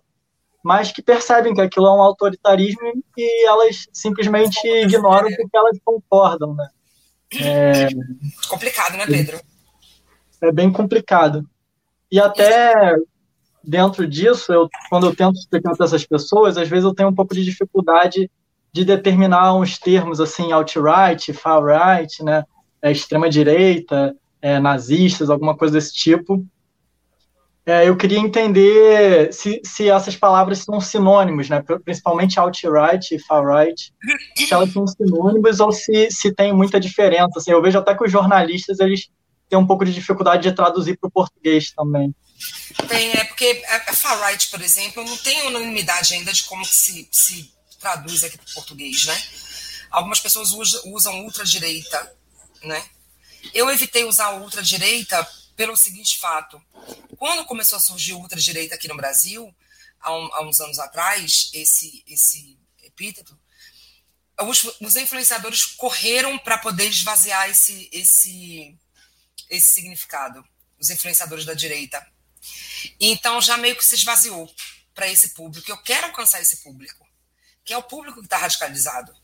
mas que percebem que aquilo é um autoritarismo e elas simplesmente ignoram porque elas concordam, né? É, complicado, né, Pedro? É bem complicado. E até dentro disso, eu, quando eu tento explicar para essas pessoas, às vezes eu tenho um pouco de dificuldade de determinar uns termos assim, alt-right, far-right, né, é, extrema-direita, é, nazistas, alguma coisa desse tipo. É, eu queria entender se, se essas palavras são sinônimos, né, principalmente alt-right e far-right, se elas são sinônimos ou se, se tem muita diferença. Assim, eu vejo até que os jornalistas eles têm um pouco de dificuldade de traduzir para o português também. Tem, é porque a far-right, por exemplo, não tem unanimidade ainda de como se, se traduz aqui para o português, né? Algumas pessoas usam ultradireita, né? Eu evitei usar ultradireita pelo seguinte fato. Quando começou a surgir ultradireita aqui no Brasil, há, um, há uns anos atrás, esse, esse epíteto, os, os influenciadores correram para poder esvaziar esse, esse, esse significado, os influenciadores da direita. Então já meio que se esvaziou para esse público. Eu quero alcançar esse público que é o público que está radicalizado.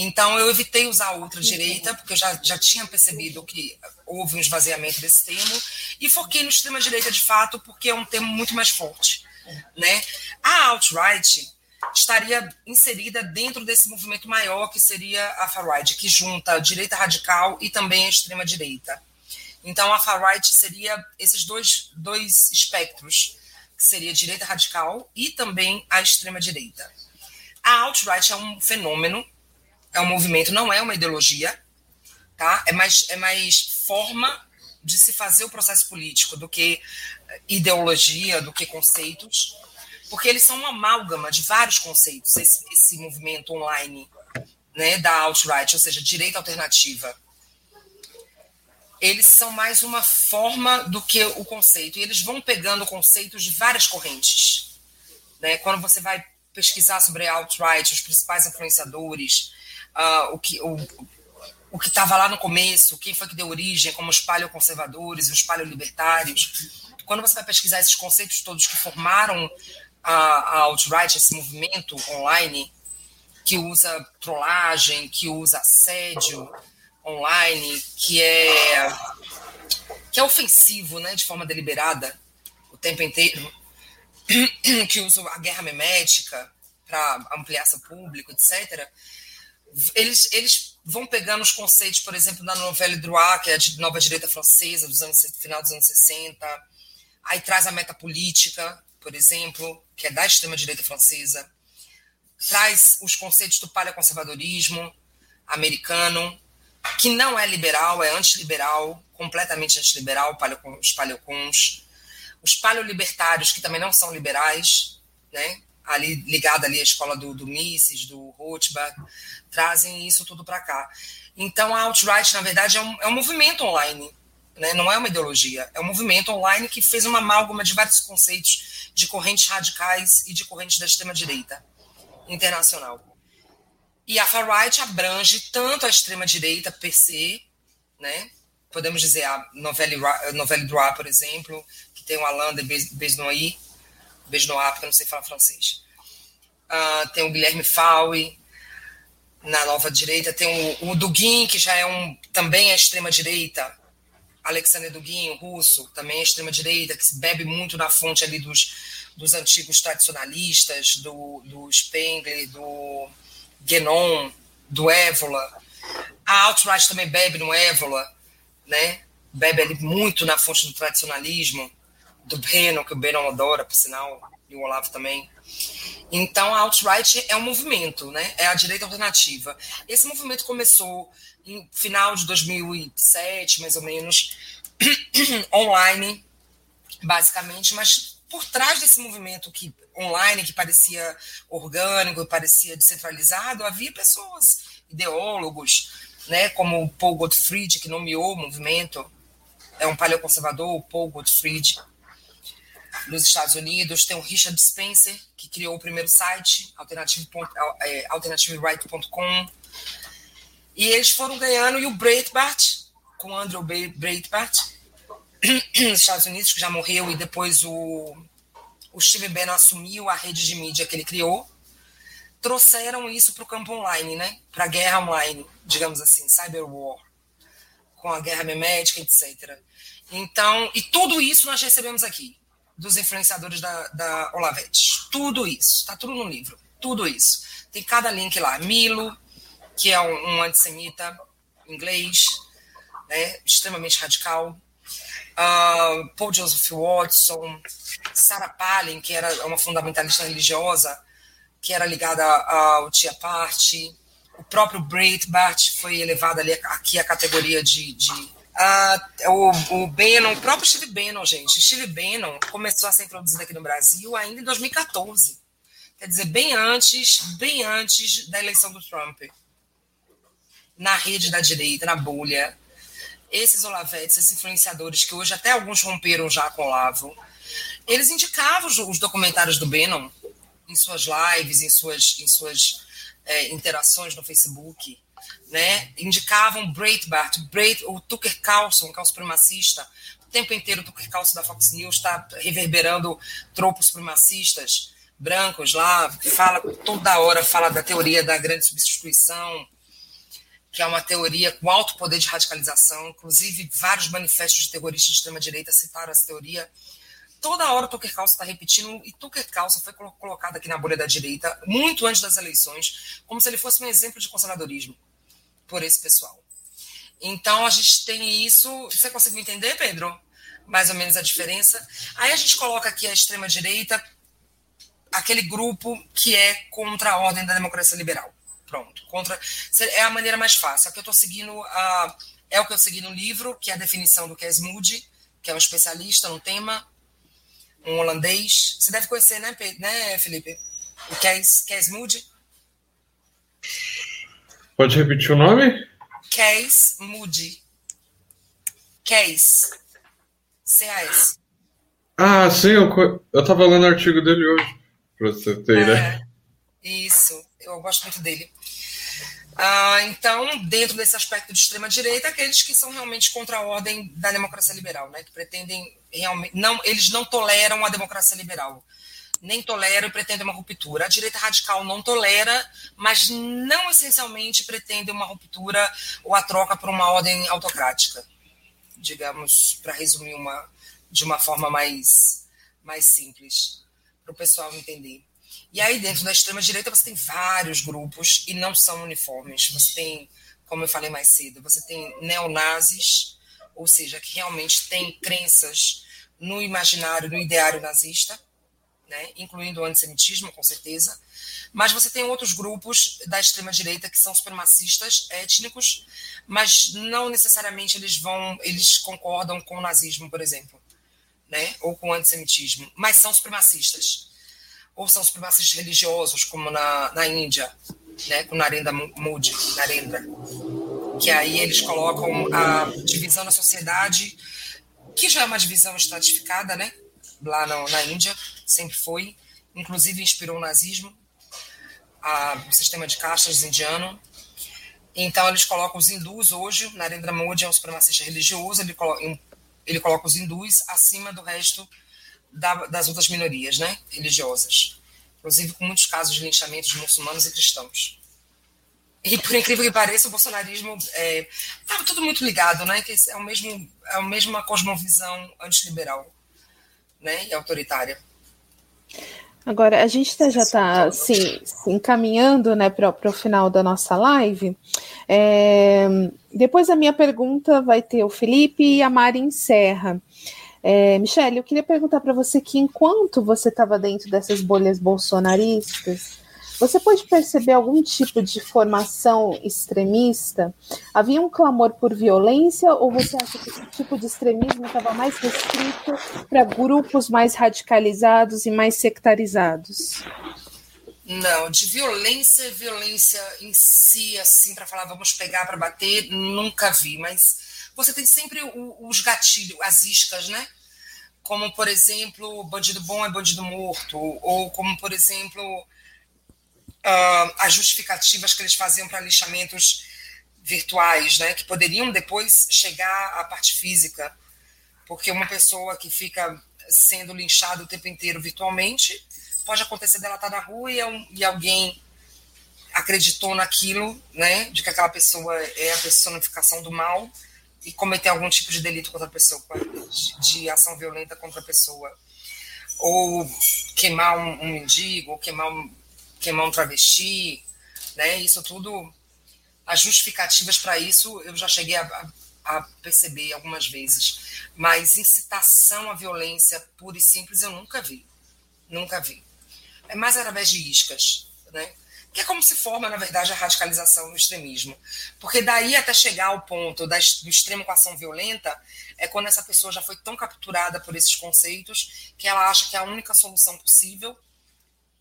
Então, eu evitei usar a ultradireita, porque eu já, já tinha percebido que houve um esvaziamento desse termo, e foquei no extrema-direita de fato, porque é um termo muito mais forte. Né? A alt-right estaria inserida dentro desse movimento maior, que seria a far-right, que junta a direita radical e também a extrema-direita. Então, a far-right seria esses dois, dois espectros, que seria a direita radical e também a extrema-direita. A alt-right é um fenômeno, é um movimento, não é uma ideologia, tá? É mais, é mais forma de se fazer o processo político do que ideologia, do que conceitos, porque eles são uma amálgama de vários conceitos, esse, esse movimento online né, da alt-right, ou seja, direita alternativa. Eles são mais uma forma do que o conceito, e eles vão pegando conceitos de várias correntes. Né? Quando você vai pesquisar sobre alt-right, os principais influenciadores, uh, o que o, o que estava lá no começo, quem foi que deu origem, como os paleoconservadores, os paleolibertários. Quando você vai pesquisar esses conceitos todos que formaram a, a alt-right, esse movimento online, que usa trollagem, que usa assédio online, que é que é ofensivo, né, de forma deliberada, o tempo inteiro, que usam a guerra memética para ampliar seu público, etc., eles, eles vão pegando os conceitos, por exemplo, da novela Droit, que é a nova direita francesa, dos anos, final dos anos 60, aí traz a metapolítica, por exemplo, que é da extrema-direita francesa, traz os conceitos do paleoconservadorismo americano, que não é liberal, é antiliberal, completamente antiliberal, os paleocons, os paleolibertários, que também não são liberais, né? Ali ligada ali à escola do, do Mises, do Rothbard, trazem isso tudo para cá. Então, a alt-right, na verdade, é um, é um movimento online, né? não é uma ideologia, é um movimento online que fez uma amálgama de vários conceitos de correntes radicais e de correntes da extrema-direita internacional. E a far-right abrange tanto a extrema-direita per se, né? podemos dizer a novela, novela Droit, por exemplo, tem o Alain de Besnoy, Besnoy, porque eu não sei falar francês. Uh, tem o Guilherme Faui, na nova direita, tem o, o Dugin, que já é um também é extrema-direita, Alexander Dugin, russo, também é extrema-direita, que se bebe muito na fonte ali dos, dos antigos tradicionalistas, do, do Spengler, do Guénon, do Évola. A alt-right também bebe no Évola, né? bebe ali muito na fonte do tradicionalismo do Bannon, que o Bannon adora, por sinal, e o Olavo também. Então, a alt-right é um movimento, né? é a direita alternativa. Esse movimento começou em final de 2007, mais ou menos, online, basicamente, mas por trás desse movimento que online, que parecia orgânico, parecia descentralizado, havia pessoas, ideólogos, né, como o Paul Gottfried, que nomeou o movimento, é um paleoconservador, Paul Gottfried, nos Estados Unidos. Tem o Richard Spencer, que criou o primeiro site. É, e eles foram ganhando, e o Breitbart, com o Andrew Breitbart, nos Estados Unidos, que já morreu, e depois o, o Steve Bannon assumiu a rede de mídia que ele criou, trouxeram isso para o campo online, né? para a guerra online, digamos assim, cyber war, com a guerra memética, etc. Então, e tudo isso nós recebemos aqui, dos influenciadores da, da Olavete. Tudo isso, está tudo no livro, tudo isso. Tem cada link lá. Milo, que é um, antissemita inglês, né, extremamente radical. Uh, Paul Joseph Watson, Sarah Palin, que era uma fundamentalista religiosa, que era ligada ao Tia Party. O próprio Breitbart foi elevado ali aqui à categoria de, de uh, o, o Bannon, o próprio Steve Bannon, gente. Steve Bannon começou a ser introduzido aqui no Brasil ainda em 2014. Quer dizer, bem antes, bem antes da eleição do Trump. Na rede da direita, na bolha. Esses Olavetes, esses influenciadores, que hoje até alguns romperam já com o Olavo, eles indicavam os, os documentários do Bannon em suas lives, em suas, em suas é, interações no Facebook, né? indicavam Breitbart, Breit, o Tucker Carlson, que é um supremacista, o tempo inteiro o Tucker Carlson da Fox News está reverberando tropos supremacistas brancos lá, fala toda hora, fala da teoria da grande substituição, que é uma teoria com alto poder de radicalização, inclusive vários manifestos de terroristas de extrema-direita citaram essa teoria, toda hora o Tucker Carlson está repetindo, e Tucker Carlson foi colocado aqui na bolha da direita, muito antes das eleições, como se ele fosse um exemplo de conservadorismo por esse pessoal. Então, a gente tem isso. Você conseguiu entender, Pedro? Mais ou menos a diferença. Aí a gente coloca aqui a extrema-direita, aquele grupo que é contra a ordem da democracia liberal. Pronto. Contra, é a maneira mais fácil. É o que eu estou seguindo, a, é o que eu segui no livro, que é a definição do Kes Moody, que é um especialista no tema, um holandês. Você deve conhecer, né, né Felipe? O Kes Moody. Pode repetir o nome? Kes Moody. Kes. C-A-S. Ah, sim, eu, eu tava lendo o artigo dele hoje, pra você ter ideia. É, isso, eu gosto muito dele. Ah, então, dentro desse aspecto de extrema-direita, aqueles que são realmente contra a ordem da democracia liberal, né, que pretendem realmente. Não, eles não toleram a democracia liberal, nem toleram e pretendem uma ruptura. A direita radical não tolera, mas não essencialmente pretende uma ruptura ou a troca por uma ordem autocrática, digamos, para resumir uma, de uma forma mais, mais simples, para o pessoal entender. E aí, dentro da extrema-direita, você tem vários grupos e não são uniformes. Você tem, como eu falei mais cedo, você tem neonazis, ou seja, que realmente têm crenças no imaginário, no ideário nazista, né, incluindo o antissemitismo, com certeza. Mas você tem outros grupos da extrema-direita que são supremacistas étnicos, mas não necessariamente eles vão, eles concordam com o nazismo, por exemplo, né, ou com o antissemitismo, mas são supremacistas ou são supremacistas religiosos, como na, na Índia, né, com Narendra Modi, Narendra, que aí eles colocam a divisão da sociedade, que já é uma divisão estratificada, né, lá no, na Índia, sempre foi, inclusive inspirou o nazismo, a, o sistema de castas indiano. Então eles colocam os hindus hoje, Narendra Modi é um supremacista religioso, ele coloca, ele coloca os hindus acima do resto da, das outras minorias né, religiosas, inclusive com muitos casos de linchamento de muçulmanos e cristãos. E por incrível que pareça, o bolsonarismo estava é, tudo muito ligado, né? Que é o mesmo é a mesma cosmovisão antiliberal, né? E autoritária. Agora, a gente tá, já está assim, se encaminhando né, para o final da nossa live. É, depois da minha pergunta vai ter o Felipe e a Mari encerra. É, Michele, eu queria perguntar para você que enquanto você estava dentro dessas bolhas bolsonaristas, você pode perceber algum tipo de formação extremista? Havia um clamor por violência ou você acha que esse tipo de extremismo estava mais restrito para grupos mais radicalizados e mais sectarizados? Não, de violência, violência em si, assim, para falar vamos pegar para bater, nunca vi, mas você tem sempre os gatilhos, as iscas, né? Como, por exemplo, bandido bom é bandido morto, ou como, por exemplo, uh, as justificativas que eles faziam para lixamentos virtuais, né? Que poderiam depois chegar à parte física, porque uma pessoa que fica sendo linchada o tempo inteiro virtualmente pode acontecer dela estar na rua e, é e alguém acreditou naquilo, né, de que aquela pessoa é a personificação do mal e cometer algum tipo de delito contra a pessoa, de ação violenta contra a pessoa, ou queimar um, um mendigo, ou queimar um, queimar um travesti, né, isso tudo, as justificativas para isso eu já cheguei a, a, perceber algumas vezes, mas incitação à violência pura e simples eu nunca vi, nunca vi é mais através de iscas, né? que é como se forma, na verdade, a radicalização no extremismo. Porque daí até chegar ao ponto do extremo com ação violenta, é quando essa pessoa já foi tão capturada por esses conceitos que ela acha que a única solução possível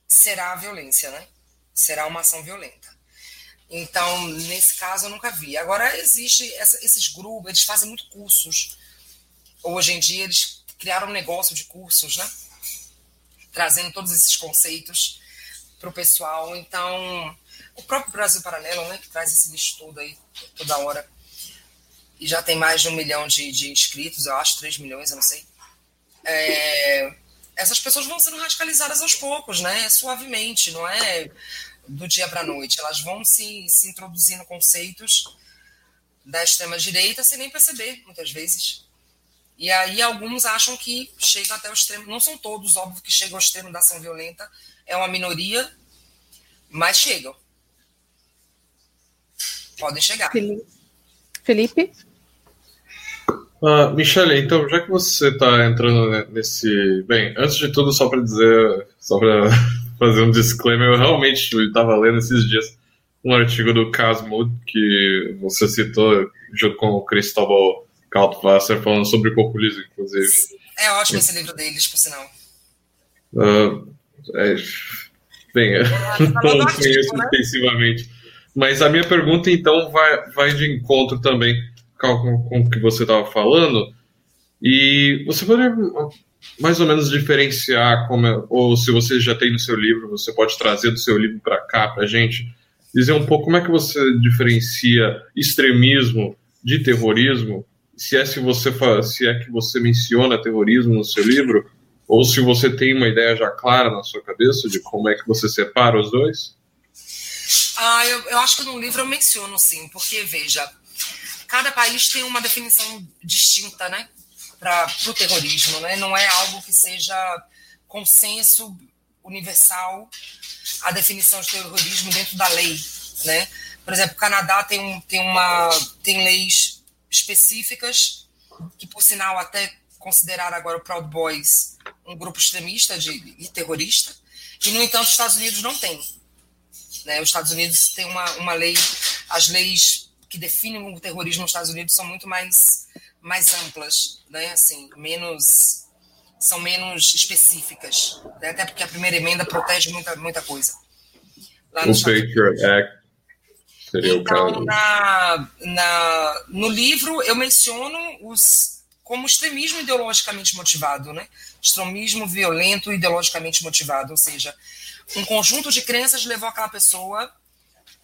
será a violência, né? Será uma ação violenta. Então, nesse caso, eu nunca vi. Agora, existe essa, esses grupos, eles fazem muito cursos. Hoje em dia, eles criaram um negócio de cursos, né? trazendo todos esses conceitos para o pessoal. Então, o próprio Brasil Paralelo, né, que traz esse estudo aí toda hora, e já tem mais de um milhão de, de inscritos, eu acho, três milhões, eu não sei. É, essas pessoas vão sendo radicalizadas aos poucos, né, suavemente, não é do dia para a noite. Elas vão se, se introduzindo conceitos da extrema-direita sem nem perceber, muitas vezes. E aí alguns acham que chegam até o extremo, não são todos, óbvio, que chegam ao extremo da ação violenta, é uma minoria, mas chegam. Podem chegar. Felipe? Uh, Michele, então, já que você está entrando nesse. Bem, antes de tudo, só para dizer, só para fazer um disclaimer, eu realmente estava lendo esses dias um artigo do Casmo que você citou junto com o Cristóbal Kaltwasser falando sobre populismo, inclusive. É ótimo esse livro deles, por sinal. Uh, é, bem, eu não conheço né? extensivamente. Mas a minha pergunta, então, vai, vai de encontro também com, com o que você estava falando. E você poderia mais ou menos diferenciar, como é, ou se você já tem no seu livro, você pode trazer do seu livro para cá, para gente, dizer um pouco como é que você diferencia extremismo de terrorismo se é se você se é que você menciona terrorismo no seu livro ou se você tem uma ideia já clara na sua cabeça de como é que você separa os dois? Ah, eu, eu acho que no livro eu menciono sim, porque veja, cada país tem uma definição distinta, né, para o terrorismo, né? Não é algo que seja consenso universal a definição de terrorismo dentro da lei, né? Por exemplo, o Canadá tem, um, tem, uma, tem leis específicas, que por sinal até considerar agora o Proud Boys um grupo extremista de, e terrorista, e no entanto os Estados Unidos não tem. Né? Os Estados Unidos têm uma, uma lei, as leis que definem o terrorismo nos Estados Unidos são muito mais, mais amplas, né? assim, menos são menos específicas, né? até porque a primeira emenda protege muita, muita coisa. O Patriot Act Seria então, na, na, no livro eu menciono os como extremismo ideologicamente motivado, né? Extremismo violento ideologicamente motivado, ou seja, um conjunto de crenças levou aquela pessoa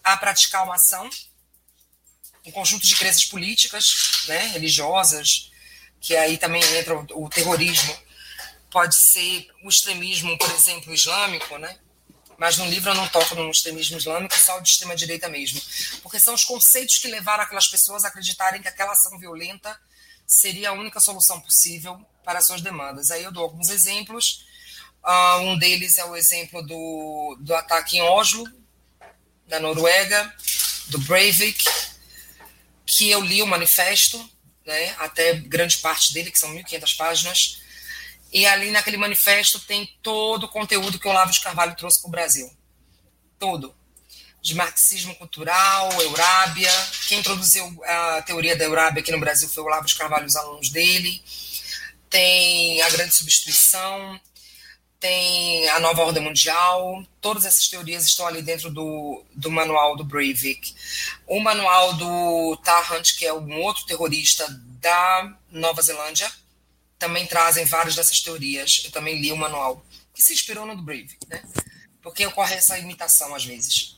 a praticar uma ação, um conjunto de crenças políticas, né, religiosas, que aí também entra o, terrorismo, pode ser o extremismo, por exemplo, islâmico, né? mas no livro eu não toco no extremismo islâmico, só o de extrema-direita mesmo. Porque são os conceitos que levaram aquelas pessoas a acreditarem que aquela ação violenta seria a única solução possível para suas demandas. Aí eu dou alguns exemplos. Uh, um deles é o exemplo do, do ataque em Oslo, na Noruega, do Breivik, que eu li o manifesto né, até grande parte dele, que são 1.500 páginas. E ali naquele manifesto tem todo o conteúdo que o Olavo de Carvalho trouxe para o Brasil. Todo. De marxismo cultural, Eurábia. Quem introduziu a teoria da Eurábia aqui no Brasil foi o Olavo de Carvalho e os alunos dele. Tem a grande substituição, tem a nova ordem mundial, todas essas teorias estão ali dentro do, do manual do Breivik. O manual do Tarrant, que é um outro terrorista da Nova Zelândia, também trazem várias dessas teorias. Eu também li o manual, que se inspirou no do Breivik, né? Porque ocorre essa imitação às vezes,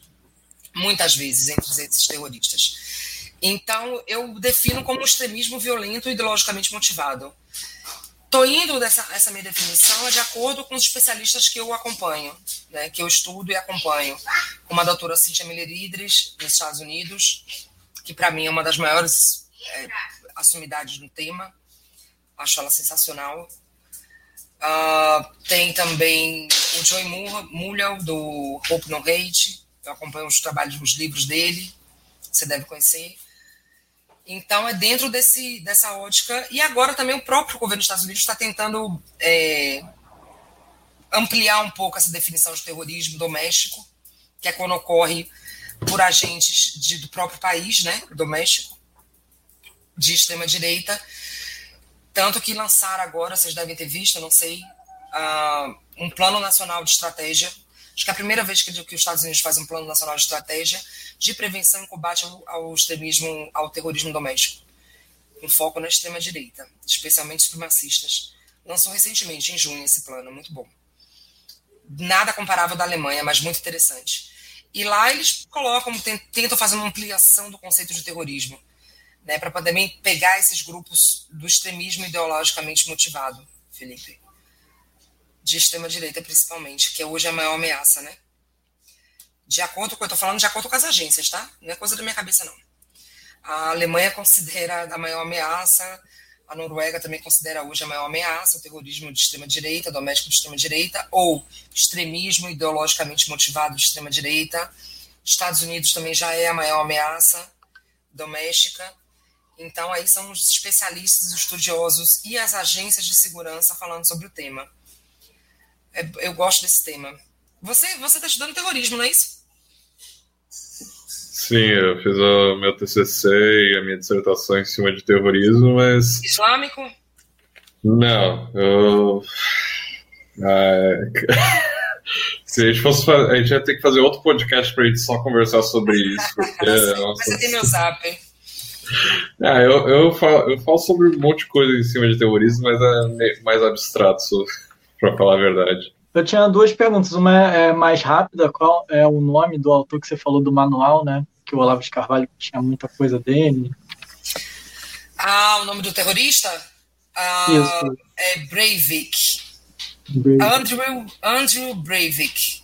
muitas vezes, entre esses terroristas. Então, eu defino como um extremismo violento e ideologicamente motivado Estou indo dessa essa minha definição de acordo com os especialistas que eu acompanho, né, que eu estudo e acompanho, como a doutora Cynthia Miller Idris, nos Estados Unidos, que para mim é uma das maiores é, assumidades no tema, acho ela sensacional. Uh, tem também o Joey Mulhall, do Hope No Hate, eu acompanho os trabalhos, os livros dele, você deve conhecer. Então, é dentro desse, dessa ótica. E agora também o próprio governo dos Estados Unidos está tentando é, ampliar um pouco essa definição de terrorismo doméstico, que é quando ocorre por agentes de, do próprio país, né, doméstico, de extrema-direita. Tanto que lançaram agora, vocês devem ter visto, não sei, uh, um plano nacional de estratégia. Acho que é a primeira vez que, que os Estados Unidos faz um plano nacional de estratégia de prevenção e combate ao, ao extremismo, ao terrorismo doméstico, com foco na extrema-direita, especialmente supremacistas. Lançou recentemente, em junho, esse plano, muito bom. Nada comparável da Alemanha, mas muito interessante. E lá eles colocam, tentam fazer uma ampliação do conceito de terrorismo, né, para também pegar esses grupos do extremismo ideologicamente motivado, Felipe. De extrema-direita, principalmente, que hoje é a maior ameaça, né? De acordo com, eu estou falando de acordo com as agências, tá? Não é coisa da minha cabeça, não. A Alemanha considera a maior ameaça, a Noruega também considera hoje a maior ameaça o terrorismo de extrema-direita, doméstico de extrema-direita, ou extremismo ideologicamente motivado de extrema-direita. Estados Unidos também já é a maior ameaça doméstica. Então, aí são os especialistas, os estudiosos e as agências de segurança falando sobre o tema. É, eu gosto desse tema. Você está estudando terrorismo, não é isso? Sim, eu fiz o meu TCC e a minha dissertação em cima de terrorismo, mas. Islâmico? Não, eu. Ah, se a gente fosse fazer, a gente ia ter que fazer outro podcast para a gente só conversar sobre isso. Porque, nossa... Você tem meu zap? Ah, eu, eu, falo, eu falo sobre um monte de coisa em cima de terrorismo, mas é mais abstrato, para falar a verdade. Eu tinha duas perguntas. Uma é mais rápida, qual é o nome do autor que você falou do manual, né? Que o Olavo de Carvalho tinha muita coisa dele. Ah, o nome do terrorista? Ah, Isso. É Breivik. Breivik. Andrew, Andrew Breivik.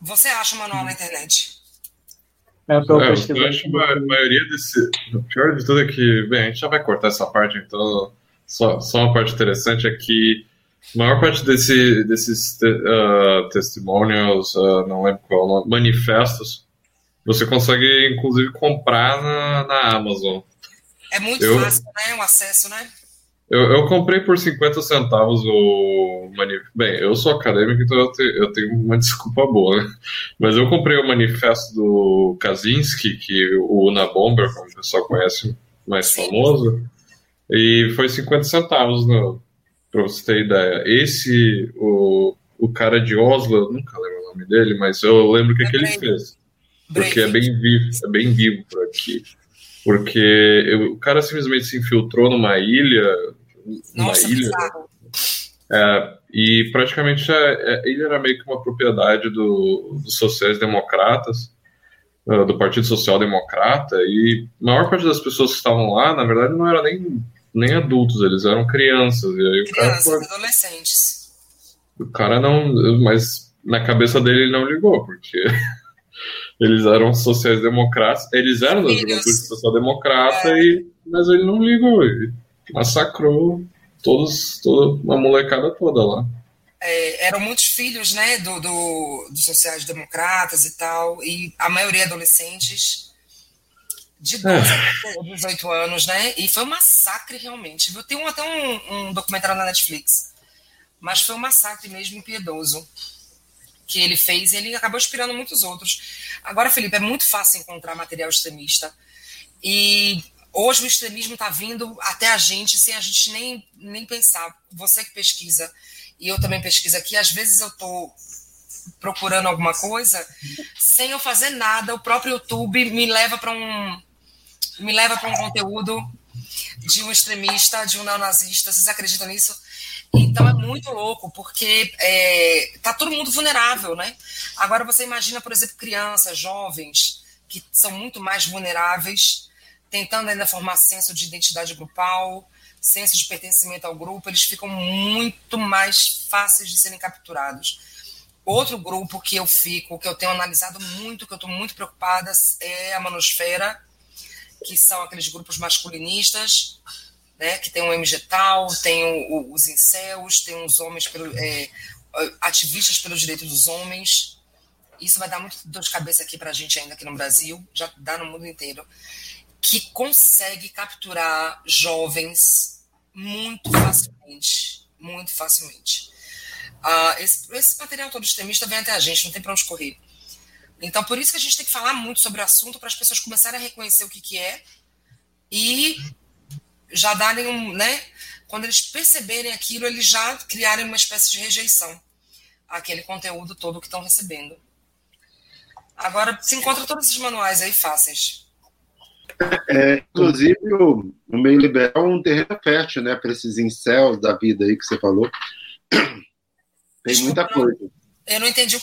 Você acha o manual na internet? É, é, eu acho que a maioria desse. O pior de tudo é que, bem, a gente já vai cortar essa parte, então só, só uma parte interessante é que a maior parte desse, desses te, uh, testimonials, uh, não lembro qual nome, manifestos, você consegue inclusive comprar na, na Amazon. É muito eu, fácil, né? O acesso, né? Eu, eu comprei por 50 centavos o manifesto. Bem, eu sou acadêmico, então eu, te, eu tenho uma desculpa boa, né? Mas eu comprei o manifesto do Kaczynski, que o Una Bomber, como o pessoal conhece, mais Sim. famoso, e foi 50 centavos no, Pra você ter ideia. Esse, o, o cara de Oslo, nunca lembro o nome dele, mas eu lembro o que, é que ele fez. Porque é bem vivo, é bem vivo por aqui. Porque eu, o cara simplesmente se infiltrou numa ilha. Nossa, ilha. É, e praticamente é, é, ele era meio que uma propriedade do, dos sociais-democratas, uh, do Partido Social Democrata, e a maior parte das pessoas que estavam lá, na verdade, não era nem nem adultos, eles eram crianças. E aí crianças, o cara, adolescentes. O cara não. Mas na cabeça dele ele não ligou, porque eles eram sociais-democratas, eles eram da juventude social-democrata, é. e, mas ele não ligou, ele massacrou todos, toda a molecada toda lá. É, eram muitos filhos né, do, do, dos sociais-democratas e tal, e a maioria adolescentes de 12 a 18 anos, né? E foi um massacre realmente. Viu? Tem um, até um, um documentário na Netflix, mas foi um massacre mesmo impiedoso que ele fez ele acabou inspirando muitos outros. Agora, Felipe, é muito fácil encontrar material extremista e hoje o extremismo está vindo até a gente sem a gente nem, nem pensar. Você que pesquisa e eu também pesquiso aqui, às vezes eu estou procurando alguma coisa sem eu fazer nada, o próprio YouTube me leva para um me leva para um conteúdo de um extremista, de um neonazista. Vocês acreditam nisso? Então é muito louco, porque é, tá todo mundo vulnerável, né? Agora você imagina, por exemplo, crianças, jovens, que são muito mais vulneráveis, tentando ainda formar senso de identidade grupal, senso de pertencimento ao grupo, eles ficam muito mais fáceis de serem capturados. Outro grupo que eu fico, que eu tenho analisado muito, que eu estou muito preocupada, é a manosfera, que são aqueles grupos masculinistas, né, que tem o MG Tal, tem o, o, os incels, tem os homens pelo, é, ativistas pelos direitos dos homens. Isso vai dar muito dor de cabeça aqui para a gente ainda aqui no Brasil, já dá no mundo inteiro, que consegue capturar jovens muito facilmente, muito facilmente. Uh, esse, esse material todo extremista vem até a gente, não tem para onde correr. Então, por isso que a gente tem que falar muito sobre o assunto para as pessoas começarem a reconhecer o que, que é e já darem um, né? Quando eles perceberem aquilo, eles já criarem uma espécie de rejeição àquele conteúdo todo que estão recebendo. Agora, se encontra todos esses manuais aí fáceis. É, inclusive, o, o meio liberal é um terreno fértil, né, para esses incels da vida aí que você falou. Tem Desculpa, muita coisa. Eu não entendi o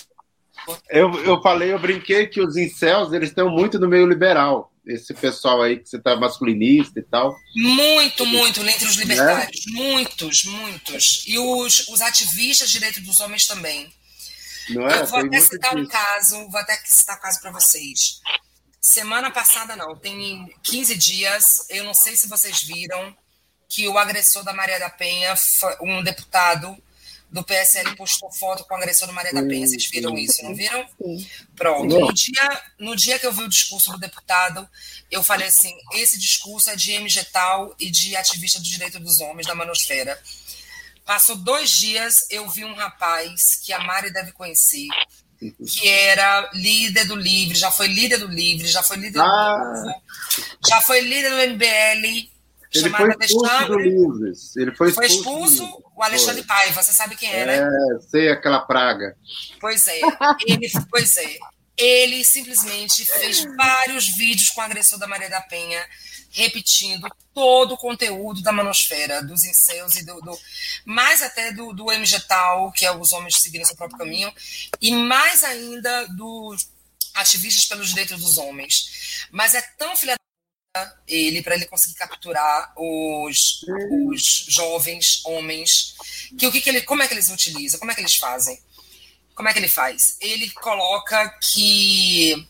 eu, eu falei, eu brinquei que os incels, eles estão muito no meio liberal. Esse pessoal aí que você tá masculinista e tal. Muito, muito, entre os libertários. Né? Muitos, muitos. E os, os ativistas de direitos dos homens também. Não é? Eu vou até citar um caso, vou até citar um caso para vocês. Semana passada, não, tem 15 dias, eu não sei se vocês viram, que o agressor da Maria da Penha, um deputado, do PSL postou foto com o agressor do Maria da Penha. Vocês viram isso, não viram? Pronto. No dia, no dia que eu vi o discurso do deputado, eu falei assim: esse discurso é de MG Tal e de ativista do direito dos homens da Manosfera. Passou dois dias, eu vi um rapaz que a Mari deve conhecer, que era líder do Livre, já foi líder do Livre, já foi líder ah. do Povo, já foi líder do MBL, ele expulso Alexandre. Livres. Ele foi expulso. Foi expulso o Alexandre foi. Paiva, você sabe quem é, né? É, sei aquela praga. Pois é. Ele, pois é. Ele simplesmente fez vários vídeos com o agressor da Maria da Penha, repetindo todo o conteúdo da manosfera, dos incels e do, do mais até do, do MG Tal, que é os homens seguindo seu próprio caminho, e mais ainda dos ativistas pelos direitos dos homens. Mas é tão filha ele para ele conseguir capturar os, os jovens homens. Que o que, que ele, como é que eles utilizam? Como é que eles fazem? Como é que ele faz? Ele coloca que,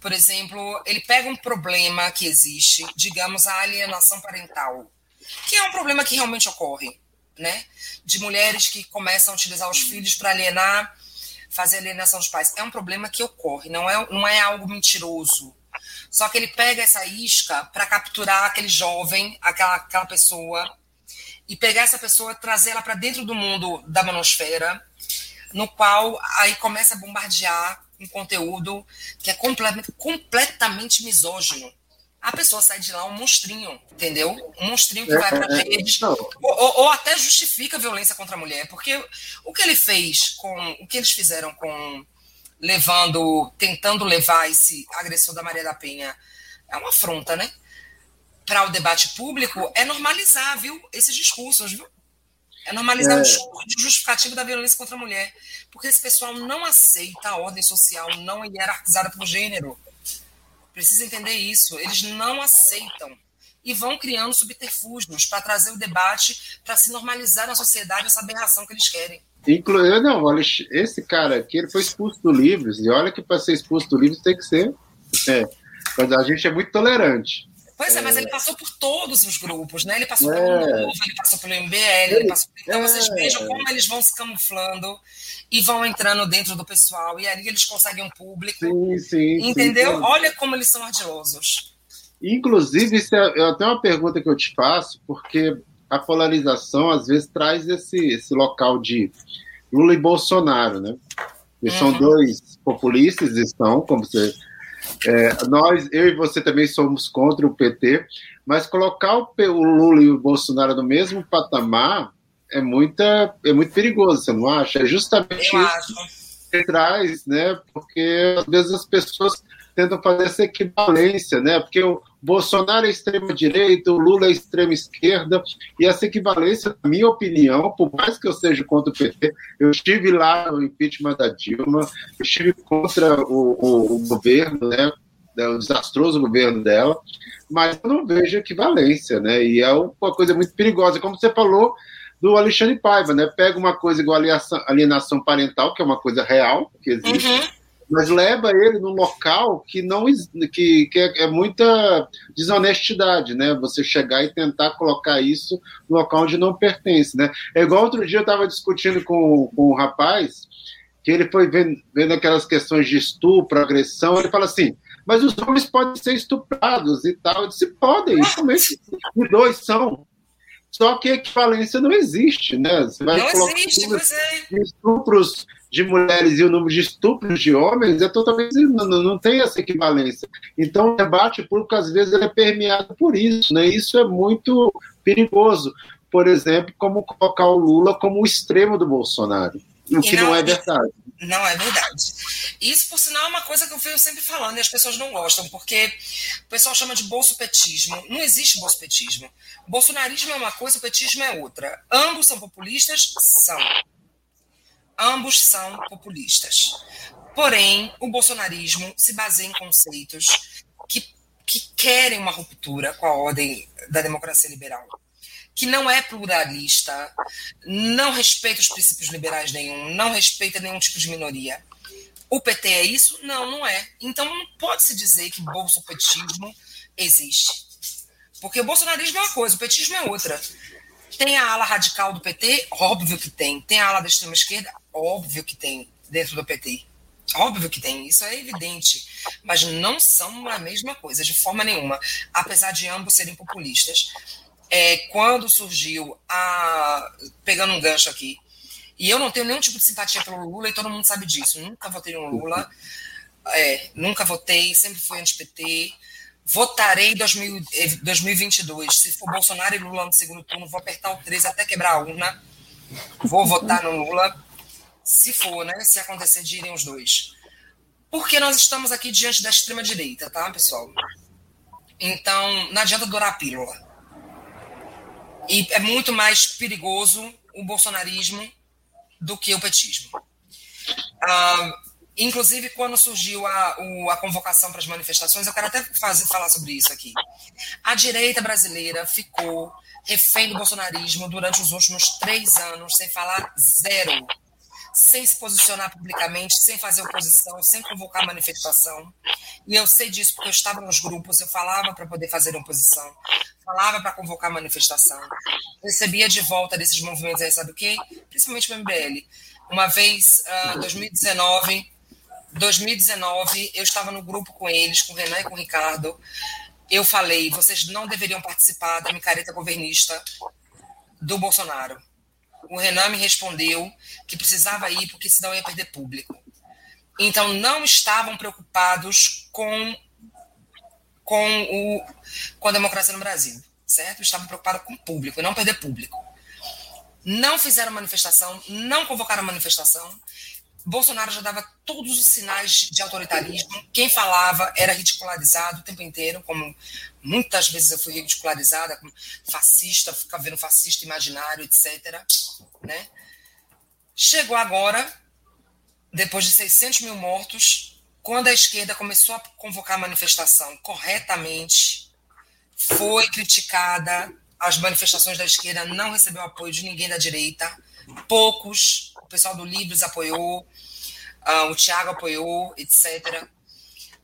por exemplo, ele pega um problema que existe, digamos a alienação parental, que é um problema que realmente ocorre, né? De mulheres que começam a utilizar os filhos para alienar, fazer alienação dos pais. É um problema que ocorre, não é, não é algo mentiroso só que ele pega essa isca para capturar aquele jovem, aquela, aquela pessoa, e pegar essa pessoa, trazer ela para dentro do mundo da manosfera, no qual aí começa a bombardear um conteúdo que é completamente, completamente misógino. A pessoa sai de lá um monstrinho, entendeu? Um monstrinho que vai para é, é, redes, ou, ou, até justifica a violência contra a mulher, porque o que ele fez com, o que eles fizeram com levando, tentando levar esse agressor da Maria da Penha, é uma afronta, né? Para o debate público, é normalizar, viu, esses discursos, viu? É normalizar é. o discurso justificativo da violência contra a mulher. Porque esse pessoal não aceita a ordem social não hierarquizada por gênero. Precisa entender isso. Eles não aceitam. E vão criando subterfúgios para trazer o debate, para se normalizar na sociedade essa aberração que eles querem. Inclusive, não, olha, esse cara aqui ele foi expulso do Livros, e olha que para ser expulso do Livros tem que ser. É, mas a gente é muito tolerante. Pois é, é, mas ele passou por todos os grupos, né? Ele passou é. pelo Novo, ele passou pelo MBL, ele, ele passou... Então é. vocês vejam como eles vão se camuflando e vão entrando dentro do pessoal, e ali eles conseguem um público. Sim, sim. Entendeu? Sim, sim. Olha como eles são ardilosos. Inclusive, isso é, é até uma pergunta que eu te faço, porque a polarização às vezes traz esse, esse local de Lula e Bolsonaro, né? Uhum. são dois populistas, estão, como você. É, nós, eu e você também somos contra o PT, mas colocar o, o Lula e o Bolsonaro no mesmo patamar é, muita, é muito perigoso, você não acha? É justamente eu isso acho. que traz, né? Porque às vezes as pessoas tentam fazer essa equivalência, né? Porque o Bolsonaro é extrema-direita, o Lula é extrema-esquerda, e essa equivalência, na minha opinião, por mais que eu seja contra o PT, eu estive lá no impeachment da Dilma, eu estive contra o, o, o governo, né? O desastroso governo dela, mas eu não vejo equivalência, né? E é uma coisa muito perigosa. Como você falou, do Alexandre Paiva, né? Pega uma coisa igual alienação parental, que é uma coisa real, que existe, uhum mas leva ele num local que não que, que é, é, muita desonestidade, né? Você chegar e tentar colocar isso no local onde não pertence, né? É igual outro dia eu estava discutindo com, com um rapaz que ele foi vendo, vendo aquelas questões de estupro, agressão, ele fala assim, mas os homens podem ser estuprados e tal. Eu disse, podem, somente os dois são. Só que a equivalência não existe, né? Você vai não existe, é. estupros de mulheres e o número de estupros de homens é totalmente não, não tem essa equivalência. Então o debate público às vezes é permeado por isso, né? Isso é muito perigoso. Por exemplo, como colocar o Lula como o extremo do Bolsonaro, o que não, não é verdade. Não é verdade. Isso, por sinal, é uma coisa que eu venho sempre falando e as pessoas não gostam, porque o pessoal chama de bolsopetismo. Não existe bolsopetismo. Bolsonarismo é uma coisa, o petismo é outra. Ambos são populistas? São ambos são populistas. Porém, o bolsonarismo se baseia em conceitos que, que querem uma ruptura com a ordem da democracia liberal, que não é pluralista, não respeita os princípios liberais nenhum, não respeita nenhum tipo de minoria. O PT é isso? Não, não é. Então não pode se dizer que bolsopetismo existe. Porque o bolsonarismo é uma coisa, o petismo é outra. Tem a ala radical do PT? Óbvio que tem. Tem a ala da extrema esquerda? Óbvio que tem dentro do PT. Óbvio que tem, isso é evidente. Mas não são a mesma coisa, de forma nenhuma. Apesar de ambos serem populistas. É, quando surgiu a. Pegando um gancho aqui. E eu não tenho nenhum tipo de simpatia pelo Lula e todo mundo sabe disso. Nunca votei no Lula. É, nunca votei, sempre fui anti-PT. Votarei em 2022. Se for Bolsonaro e Lula no segundo turno, vou apertar o 3 até quebrar a urna. Vou votar no Lula se for, né? Se acontecer de irem os dois. Porque nós estamos aqui diante da extrema-direita, tá, pessoal? Então, não adianta dourar a pílula. E é muito mais perigoso o bolsonarismo do que o petismo. Ah, inclusive, quando surgiu a, o, a convocação para as manifestações, eu quero até fazer, falar sobre isso aqui. A direita brasileira ficou refém do bolsonarismo durante os últimos três anos, sem falar zero sem se posicionar publicamente, sem fazer oposição, sem convocar manifestação. E eu sei disso porque eu estava nos grupos, eu falava para poder fazer oposição, falava para convocar manifestação. Recebia de volta desses movimentos aí, sabe o quê? Principalmente o MBL. Uma vez, uh, 2019, 2019, eu estava no grupo com eles, com o Renan e com o Ricardo. Eu falei, vocês não deveriam participar da micareta governista do Bolsonaro o Renan me respondeu que precisava ir porque senão ia perder público. Então não estavam preocupados com com o com a democracia no Brasil, certo? Estavam preocupados com o público, não perder público. Não fizeram manifestação, não convocaram manifestação. Bolsonaro já dava todos os sinais de autoritarismo. Quem falava era ridicularizado o tempo inteiro, como muitas vezes eu fui ridicularizada como fascista, ficava vendo fascista imaginário, etc. Né? Chegou agora, depois de 600 mil mortos, quando a esquerda começou a convocar manifestação corretamente, foi criticada, as manifestações da esquerda não recebeu apoio de ninguém da direita, poucos, o pessoal do Livres apoiou, uh, o Tiago apoiou, etc.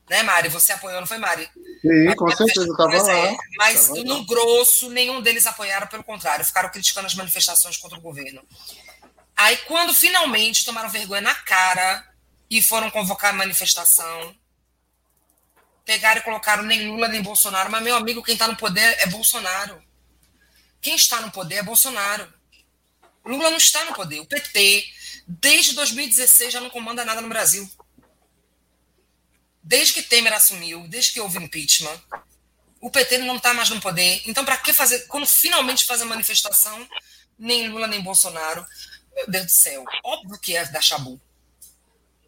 Né, Mari? Você apoiou, não foi, Mari? Sim, com certeza, estava lá. É, mas tava no lá. grosso, nenhum deles apoiaram, pelo contrário, ficaram criticando as manifestações contra o governo. Aí, quando finalmente tomaram vergonha na cara e foram convocar a manifestação, pegaram e colocaram nem Lula nem Bolsonaro. Mas, meu amigo, quem está no poder é Bolsonaro. Quem está no poder é Bolsonaro. Lula não está no poder. O PT, desde 2016, já não comanda nada no Brasil. Desde que Temer assumiu, desde que houve impeachment, o PT não está mais no poder. Então, para que fazer? Quando finalmente fazer manifestação, nem Lula nem Bolsonaro. Meu Deus do céu, óbvio que é da Chabu.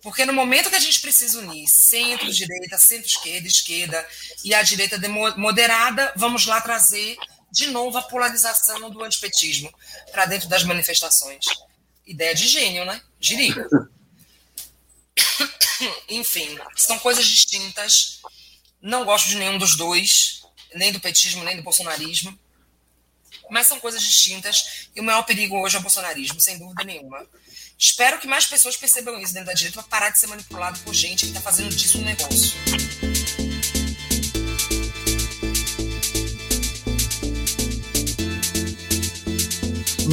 Porque no momento que a gente precisa unir centro-direita, centro-esquerda, esquerda e a direita moderada, vamos lá trazer de novo a polarização do antipetismo para dentro das manifestações. Ideia de gênio, né? Girico. Enfim, são coisas distintas. Não gosto de nenhum dos dois, nem do petismo, nem do bolsonarismo. Mas são coisas distintas e o maior perigo hoje é o bolsonarismo, sem dúvida nenhuma. Espero que mais pessoas percebam isso dentro da direita para parar de ser manipulado por gente que está fazendo disso um negócio.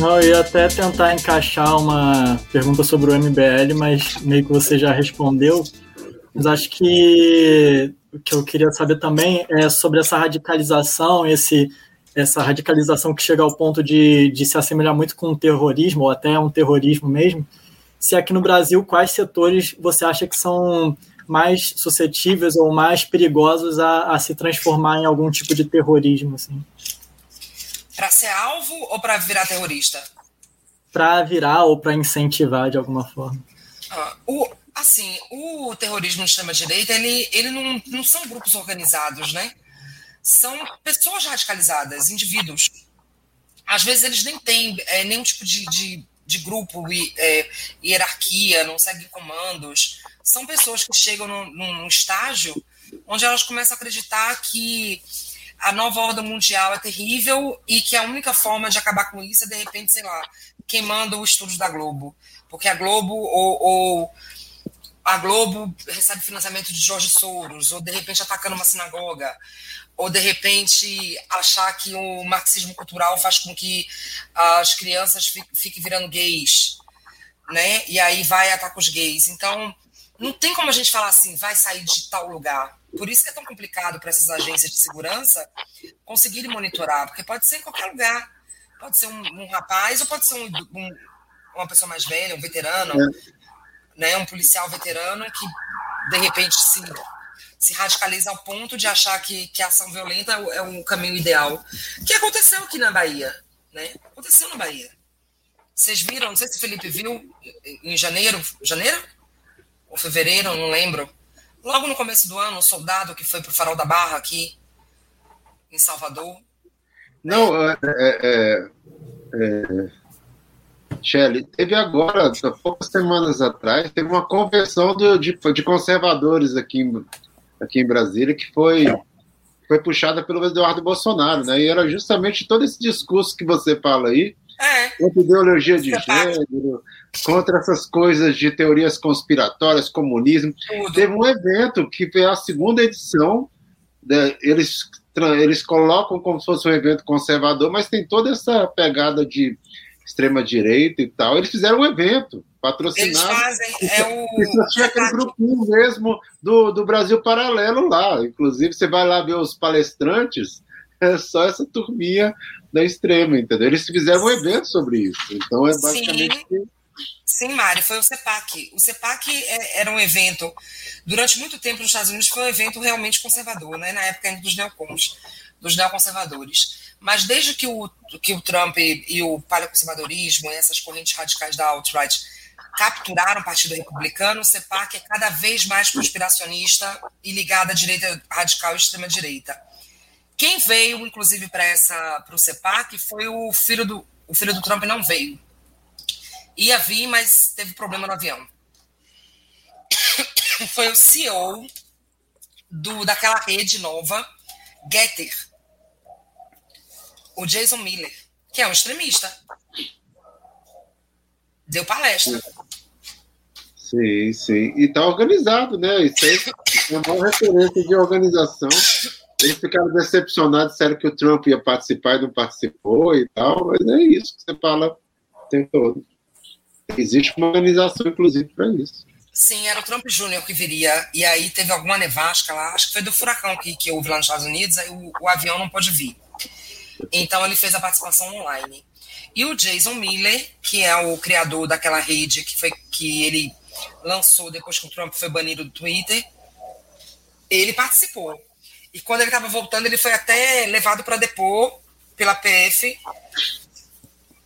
Não, eu ia até tentar encaixar uma pergunta sobre o MBL, mas meio que você já respondeu. Mas acho que o que eu queria saber também é sobre essa radicalização, esse, essa radicalização que chega ao ponto de, de se assemelhar muito com o terrorismo, ou até um terrorismo mesmo. Se aqui no Brasil, quais setores você acha que são mais suscetíveis ou mais perigosos a, a se transformar em algum tipo de terrorismo? Assim? Para ser alvo ou para virar terrorista? Para virar ou para incentivar de alguma forma. Ah, o, assim, o terrorismo de extrema-direita, ele, ele não, não são grupos organizados, né? São pessoas radicalizadas, indivíduos. Às vezes eles nem têm é, nenhum tipo de, de, de grupo, e, é, hierarquia, não seguem comandos. São pessoas que chegam num, num estágio onde elas começam a acreditar que a nova ordem mundial é terrível e que a única forma de acabar com isso é, de repente, sei lá, queimando os estudos da Globo. Porque a Globo ou, ou a Globo recebe financiamento de Jorge Soros, ou de repente atacando uma sinagoga, ou de repente achar que o marxismo cultural faz com que as crianças fiquem virando gays, né? E aí vai atacar os gays. Então, não tem como a gente falar assim, vai sair de tal lugar. Por isso que é tão complicado para essas agências de segurança conseguirem monitorar, porque pode ser em qualquer lugar. Pode ser um, um rapaz ou pode ser um, um, uma pessoa mais velha, um veterano, é. né, um policial veterano que, de repente, se, se radicaliza ao ponto de achar que, que a ação violenta é o é caminho ideal. Que aconteceu aqui na Bahia. Né? Aconteceu na Bahia. Vocês viram, não sei se o Felipe viu, em janeiro, janeiro? Ou fevereiro, não lembro logo no começo do ano, um soldado que foi para o Farol da Barra aqui, em Salvador. Não, é, é, é, é Shelley, teve agora, poucas semanas atrás, teve uma convenção de, de, de conservadores aqui em, aqui em Brasília que foi, foi puxada pelo Eduardo Bolsonaro, né? E era justamente todo esse discurso que você fala aí, é. contra ideologia de gênero, contra essas coisas de teorias conspiratórias, comunismo. Tudo. Teve um evento que foi a segunda edição, né, eles, eles colocam como se fosse um evento conservador, mas tem toda essa pegada de extrema-direita e tal. Eles fizeram um evento patrocinado. Eles fazem, é o... tinha aquele grupinho mesmo do, do Brasil Paralelo lá. Inclusive, você vai lá ver os palestrantes, é só essa turminha da extrema, entendeu? Eles fizeram um evento sobre isso. Então, é basicamente... Sim. Sim, Mari, foi o CEPAC. O CEPAC é, era um evento, durante muito tempo nos Estados Unidos, foi um evento realmente conservador, né? na época ainda dos neocons, dos neoconservadores. Mas desde que o, que o Trump e, e o paleoconservadorismo, essas correntes radicais da alt-right, capturaram o Partido Republicano, o CEPAC é cada vez mais conspiracionista e ligado à direita radical e extrema-direita. Quem veio, inclusive, para o CEPAC foi o filho do. O filho do Trump não veio ia vir, mas teve problema no avião. Foi o CEO do, daquela rede nova, Getter, o Jason Miller, que é um extremista. Deu palestra. Sim, sim. E tá organizado, né? Isso é uma referência de organização. Eles ficaram decepcionados, disseram que o Trump ia participar e não participou e tal, mas é isso que você fala o tempo todo. Existe uma organização, inclusive, para isso. Sim, era o Trump Jr. que viria. E aí teve alguma nevasca lá, acho que foi do furacão que, que houve lá nos Estados Unidos, aí o, o avião não pôde vir. Então ele fez a participação online. E o Jason Miller, que é o criador daquela rede que foi que ele lançou depois que o Trump foi banido do Twitter, ele participou. E quando ele estava voltando, ele foi até levado para depor pela PF,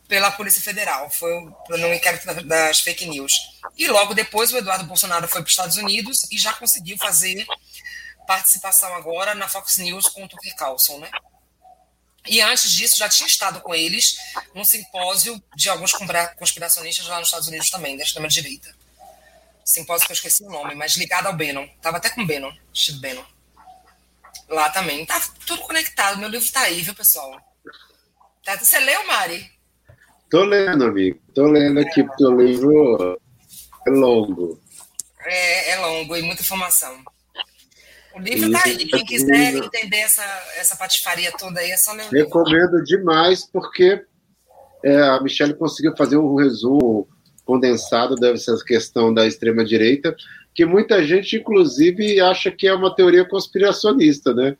pela Polícia Federal. Foi no inquérito das fake news. E logo depois o Eduardo Bolsonaro foi para os Estados Unidos e já conseguiu fazer participação agora na Fox News com o Tucker Carlson, né? E antes disso, já tinha estado com eles num simpósio de alguns conspiracionistas lá nos Estados Unidos também, da extrema-direita. Simpósio que eu esqueci o nome, mas ligado ao Bannon. Tava até com Bannon, Steve Bannon. Lá também. Tá tudo conectado. Meu livro tá aí, viu, pessoal? Tá, você leu, Mari? Tô lendo, amigo. Tô lendo aqui, porque o livro é longo. É, é longo e muita informação. O livro está aí. Quem quiser entender essa, essa patifaria toda aí, é só ler Recomendo demais, porque é, a Michelle conseguiu fazer um resumo condensado dessa questão da extrema-direita, que muita gente, inclusive, acha que é uma teoria conspiracionista, né?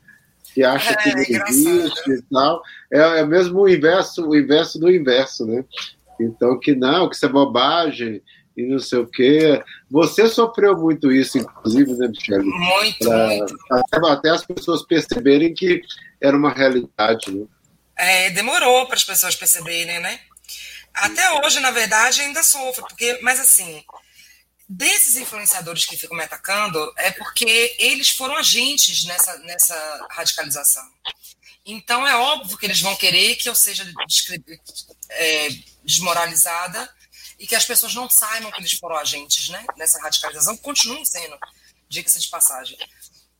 Que acha é, que não existe e tal. É, é mesmo o inverso, o inverso do inverso, né? Então, que não, que isso é bobagem, e não sei o quê. Você sofreu muito isso, inclusive, né, Michele? Muito, pra, muito. Até, até, as pessoas perceberem que era uma realidade, né? É, demorou para as pessoas perceberem, né? Até hoje, na verdade, ainda sofro, porque, mas assim, desses influenciadores que ficam me atacando, é porque eles foram agentes nessa, nessa radicalização. Então, é óbvio que eles vão querer que eu seja é, desmoralizada e que as pessoas não saibam que eles foram agentes né, nessa radicalização, continuam sendo, diga-se de passagem.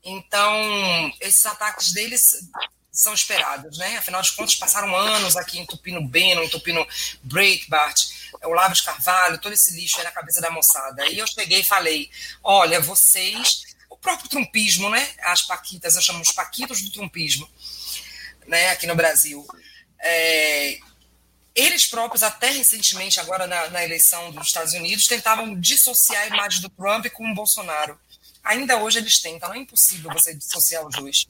Então, esses ataques deles são esperados, né? Afinal de contas, passaram anos aqui entupindo Bannon, entupindo Breitbart, Olavo de Carvalho, todo esse lixo aí na cabeça da moçada. Aí eu cheguei e falei: olha, vocês, o próprio trumpismo, né? As paquitas, eu chamo os paquitos do trumpismo, né? Aqui no Brasil. É, eles próprios, até recentemente, agora na, na, eleição dos Estados Unidos, tentavam dissociar a imagem do Trump com o Bolsonaro. Ainda hoje eles tentam, não é impossível você dissociar os dois.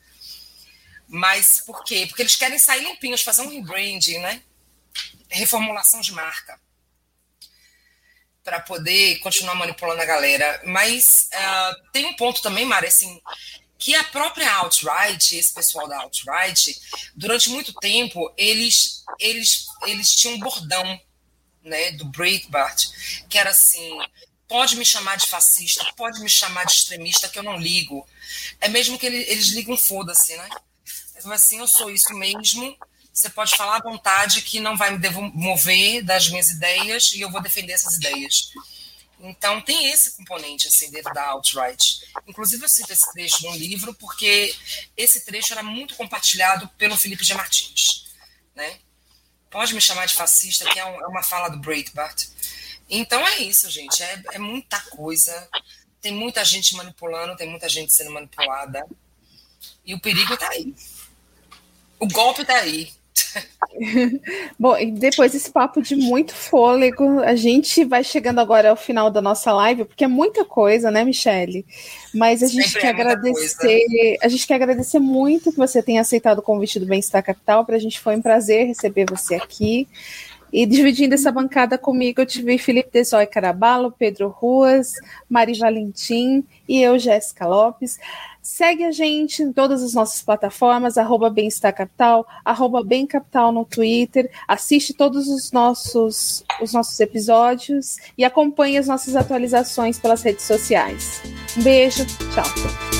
Mas por quê? Porque eles querem sair limpinhos, fazer um rebranding, né? Reformulação de marca. Para poder continuar manipulando a galera. Mas uh, tem um ponto também, Mari, assim, que a própria alt-right, esse pessoal da alt-right, durante muito tempo, eles, eles, eles tinham um bordão né, do Breitbart, que era assim, pode me chamar de fascista, pode me chamar de extremista, que eu não ligo. É mesmo que eles ligam foda-se, né? Assim, eu sou isso mesmo, você pode falar à vontade que não vai me demover das minhas ideias e eu vou defender essas ideias. Então, tem esse componente, assim, dentro da alt-right. Inclusive, eu cito esse trecho no livro porque esse trecho era muito compartilhado pelo Felipe G. Martins, né? Pode me chamar de fascista, que é, é uma fala do Breitbart. Então, é isso, gente. É, é muita coisa. Tem muita gente manipulando, tem muita gente sendo manipulada. E o perigo está aí. O golpe está aí. Bom, e depois desse papo de muito fôlego, a gente vai chegando agora ao final da nossa live, porque é muita coisa, né, Michele? Mas a gente Sempre quer é agradecer, a gente quer agradecer muito que você tenha aceitado o convite do Bem-Estar Capital. Para a gente foi um prazer receber você aqui. E dividindo essa bancada comigo, eu tive Felipe Desói Carabalo, Pedro Ruas, Mari Valentim e eu, Jéssica Lopes. Segue a gente em todas as nossas plataformas, arroba Bem-Estar Capital, arroba Bem Capital no Twitter, assiste todos os nossos, os nossos episódios e acompanhe as nossas atualizações pelas redes sociais. Um beijo, tchau.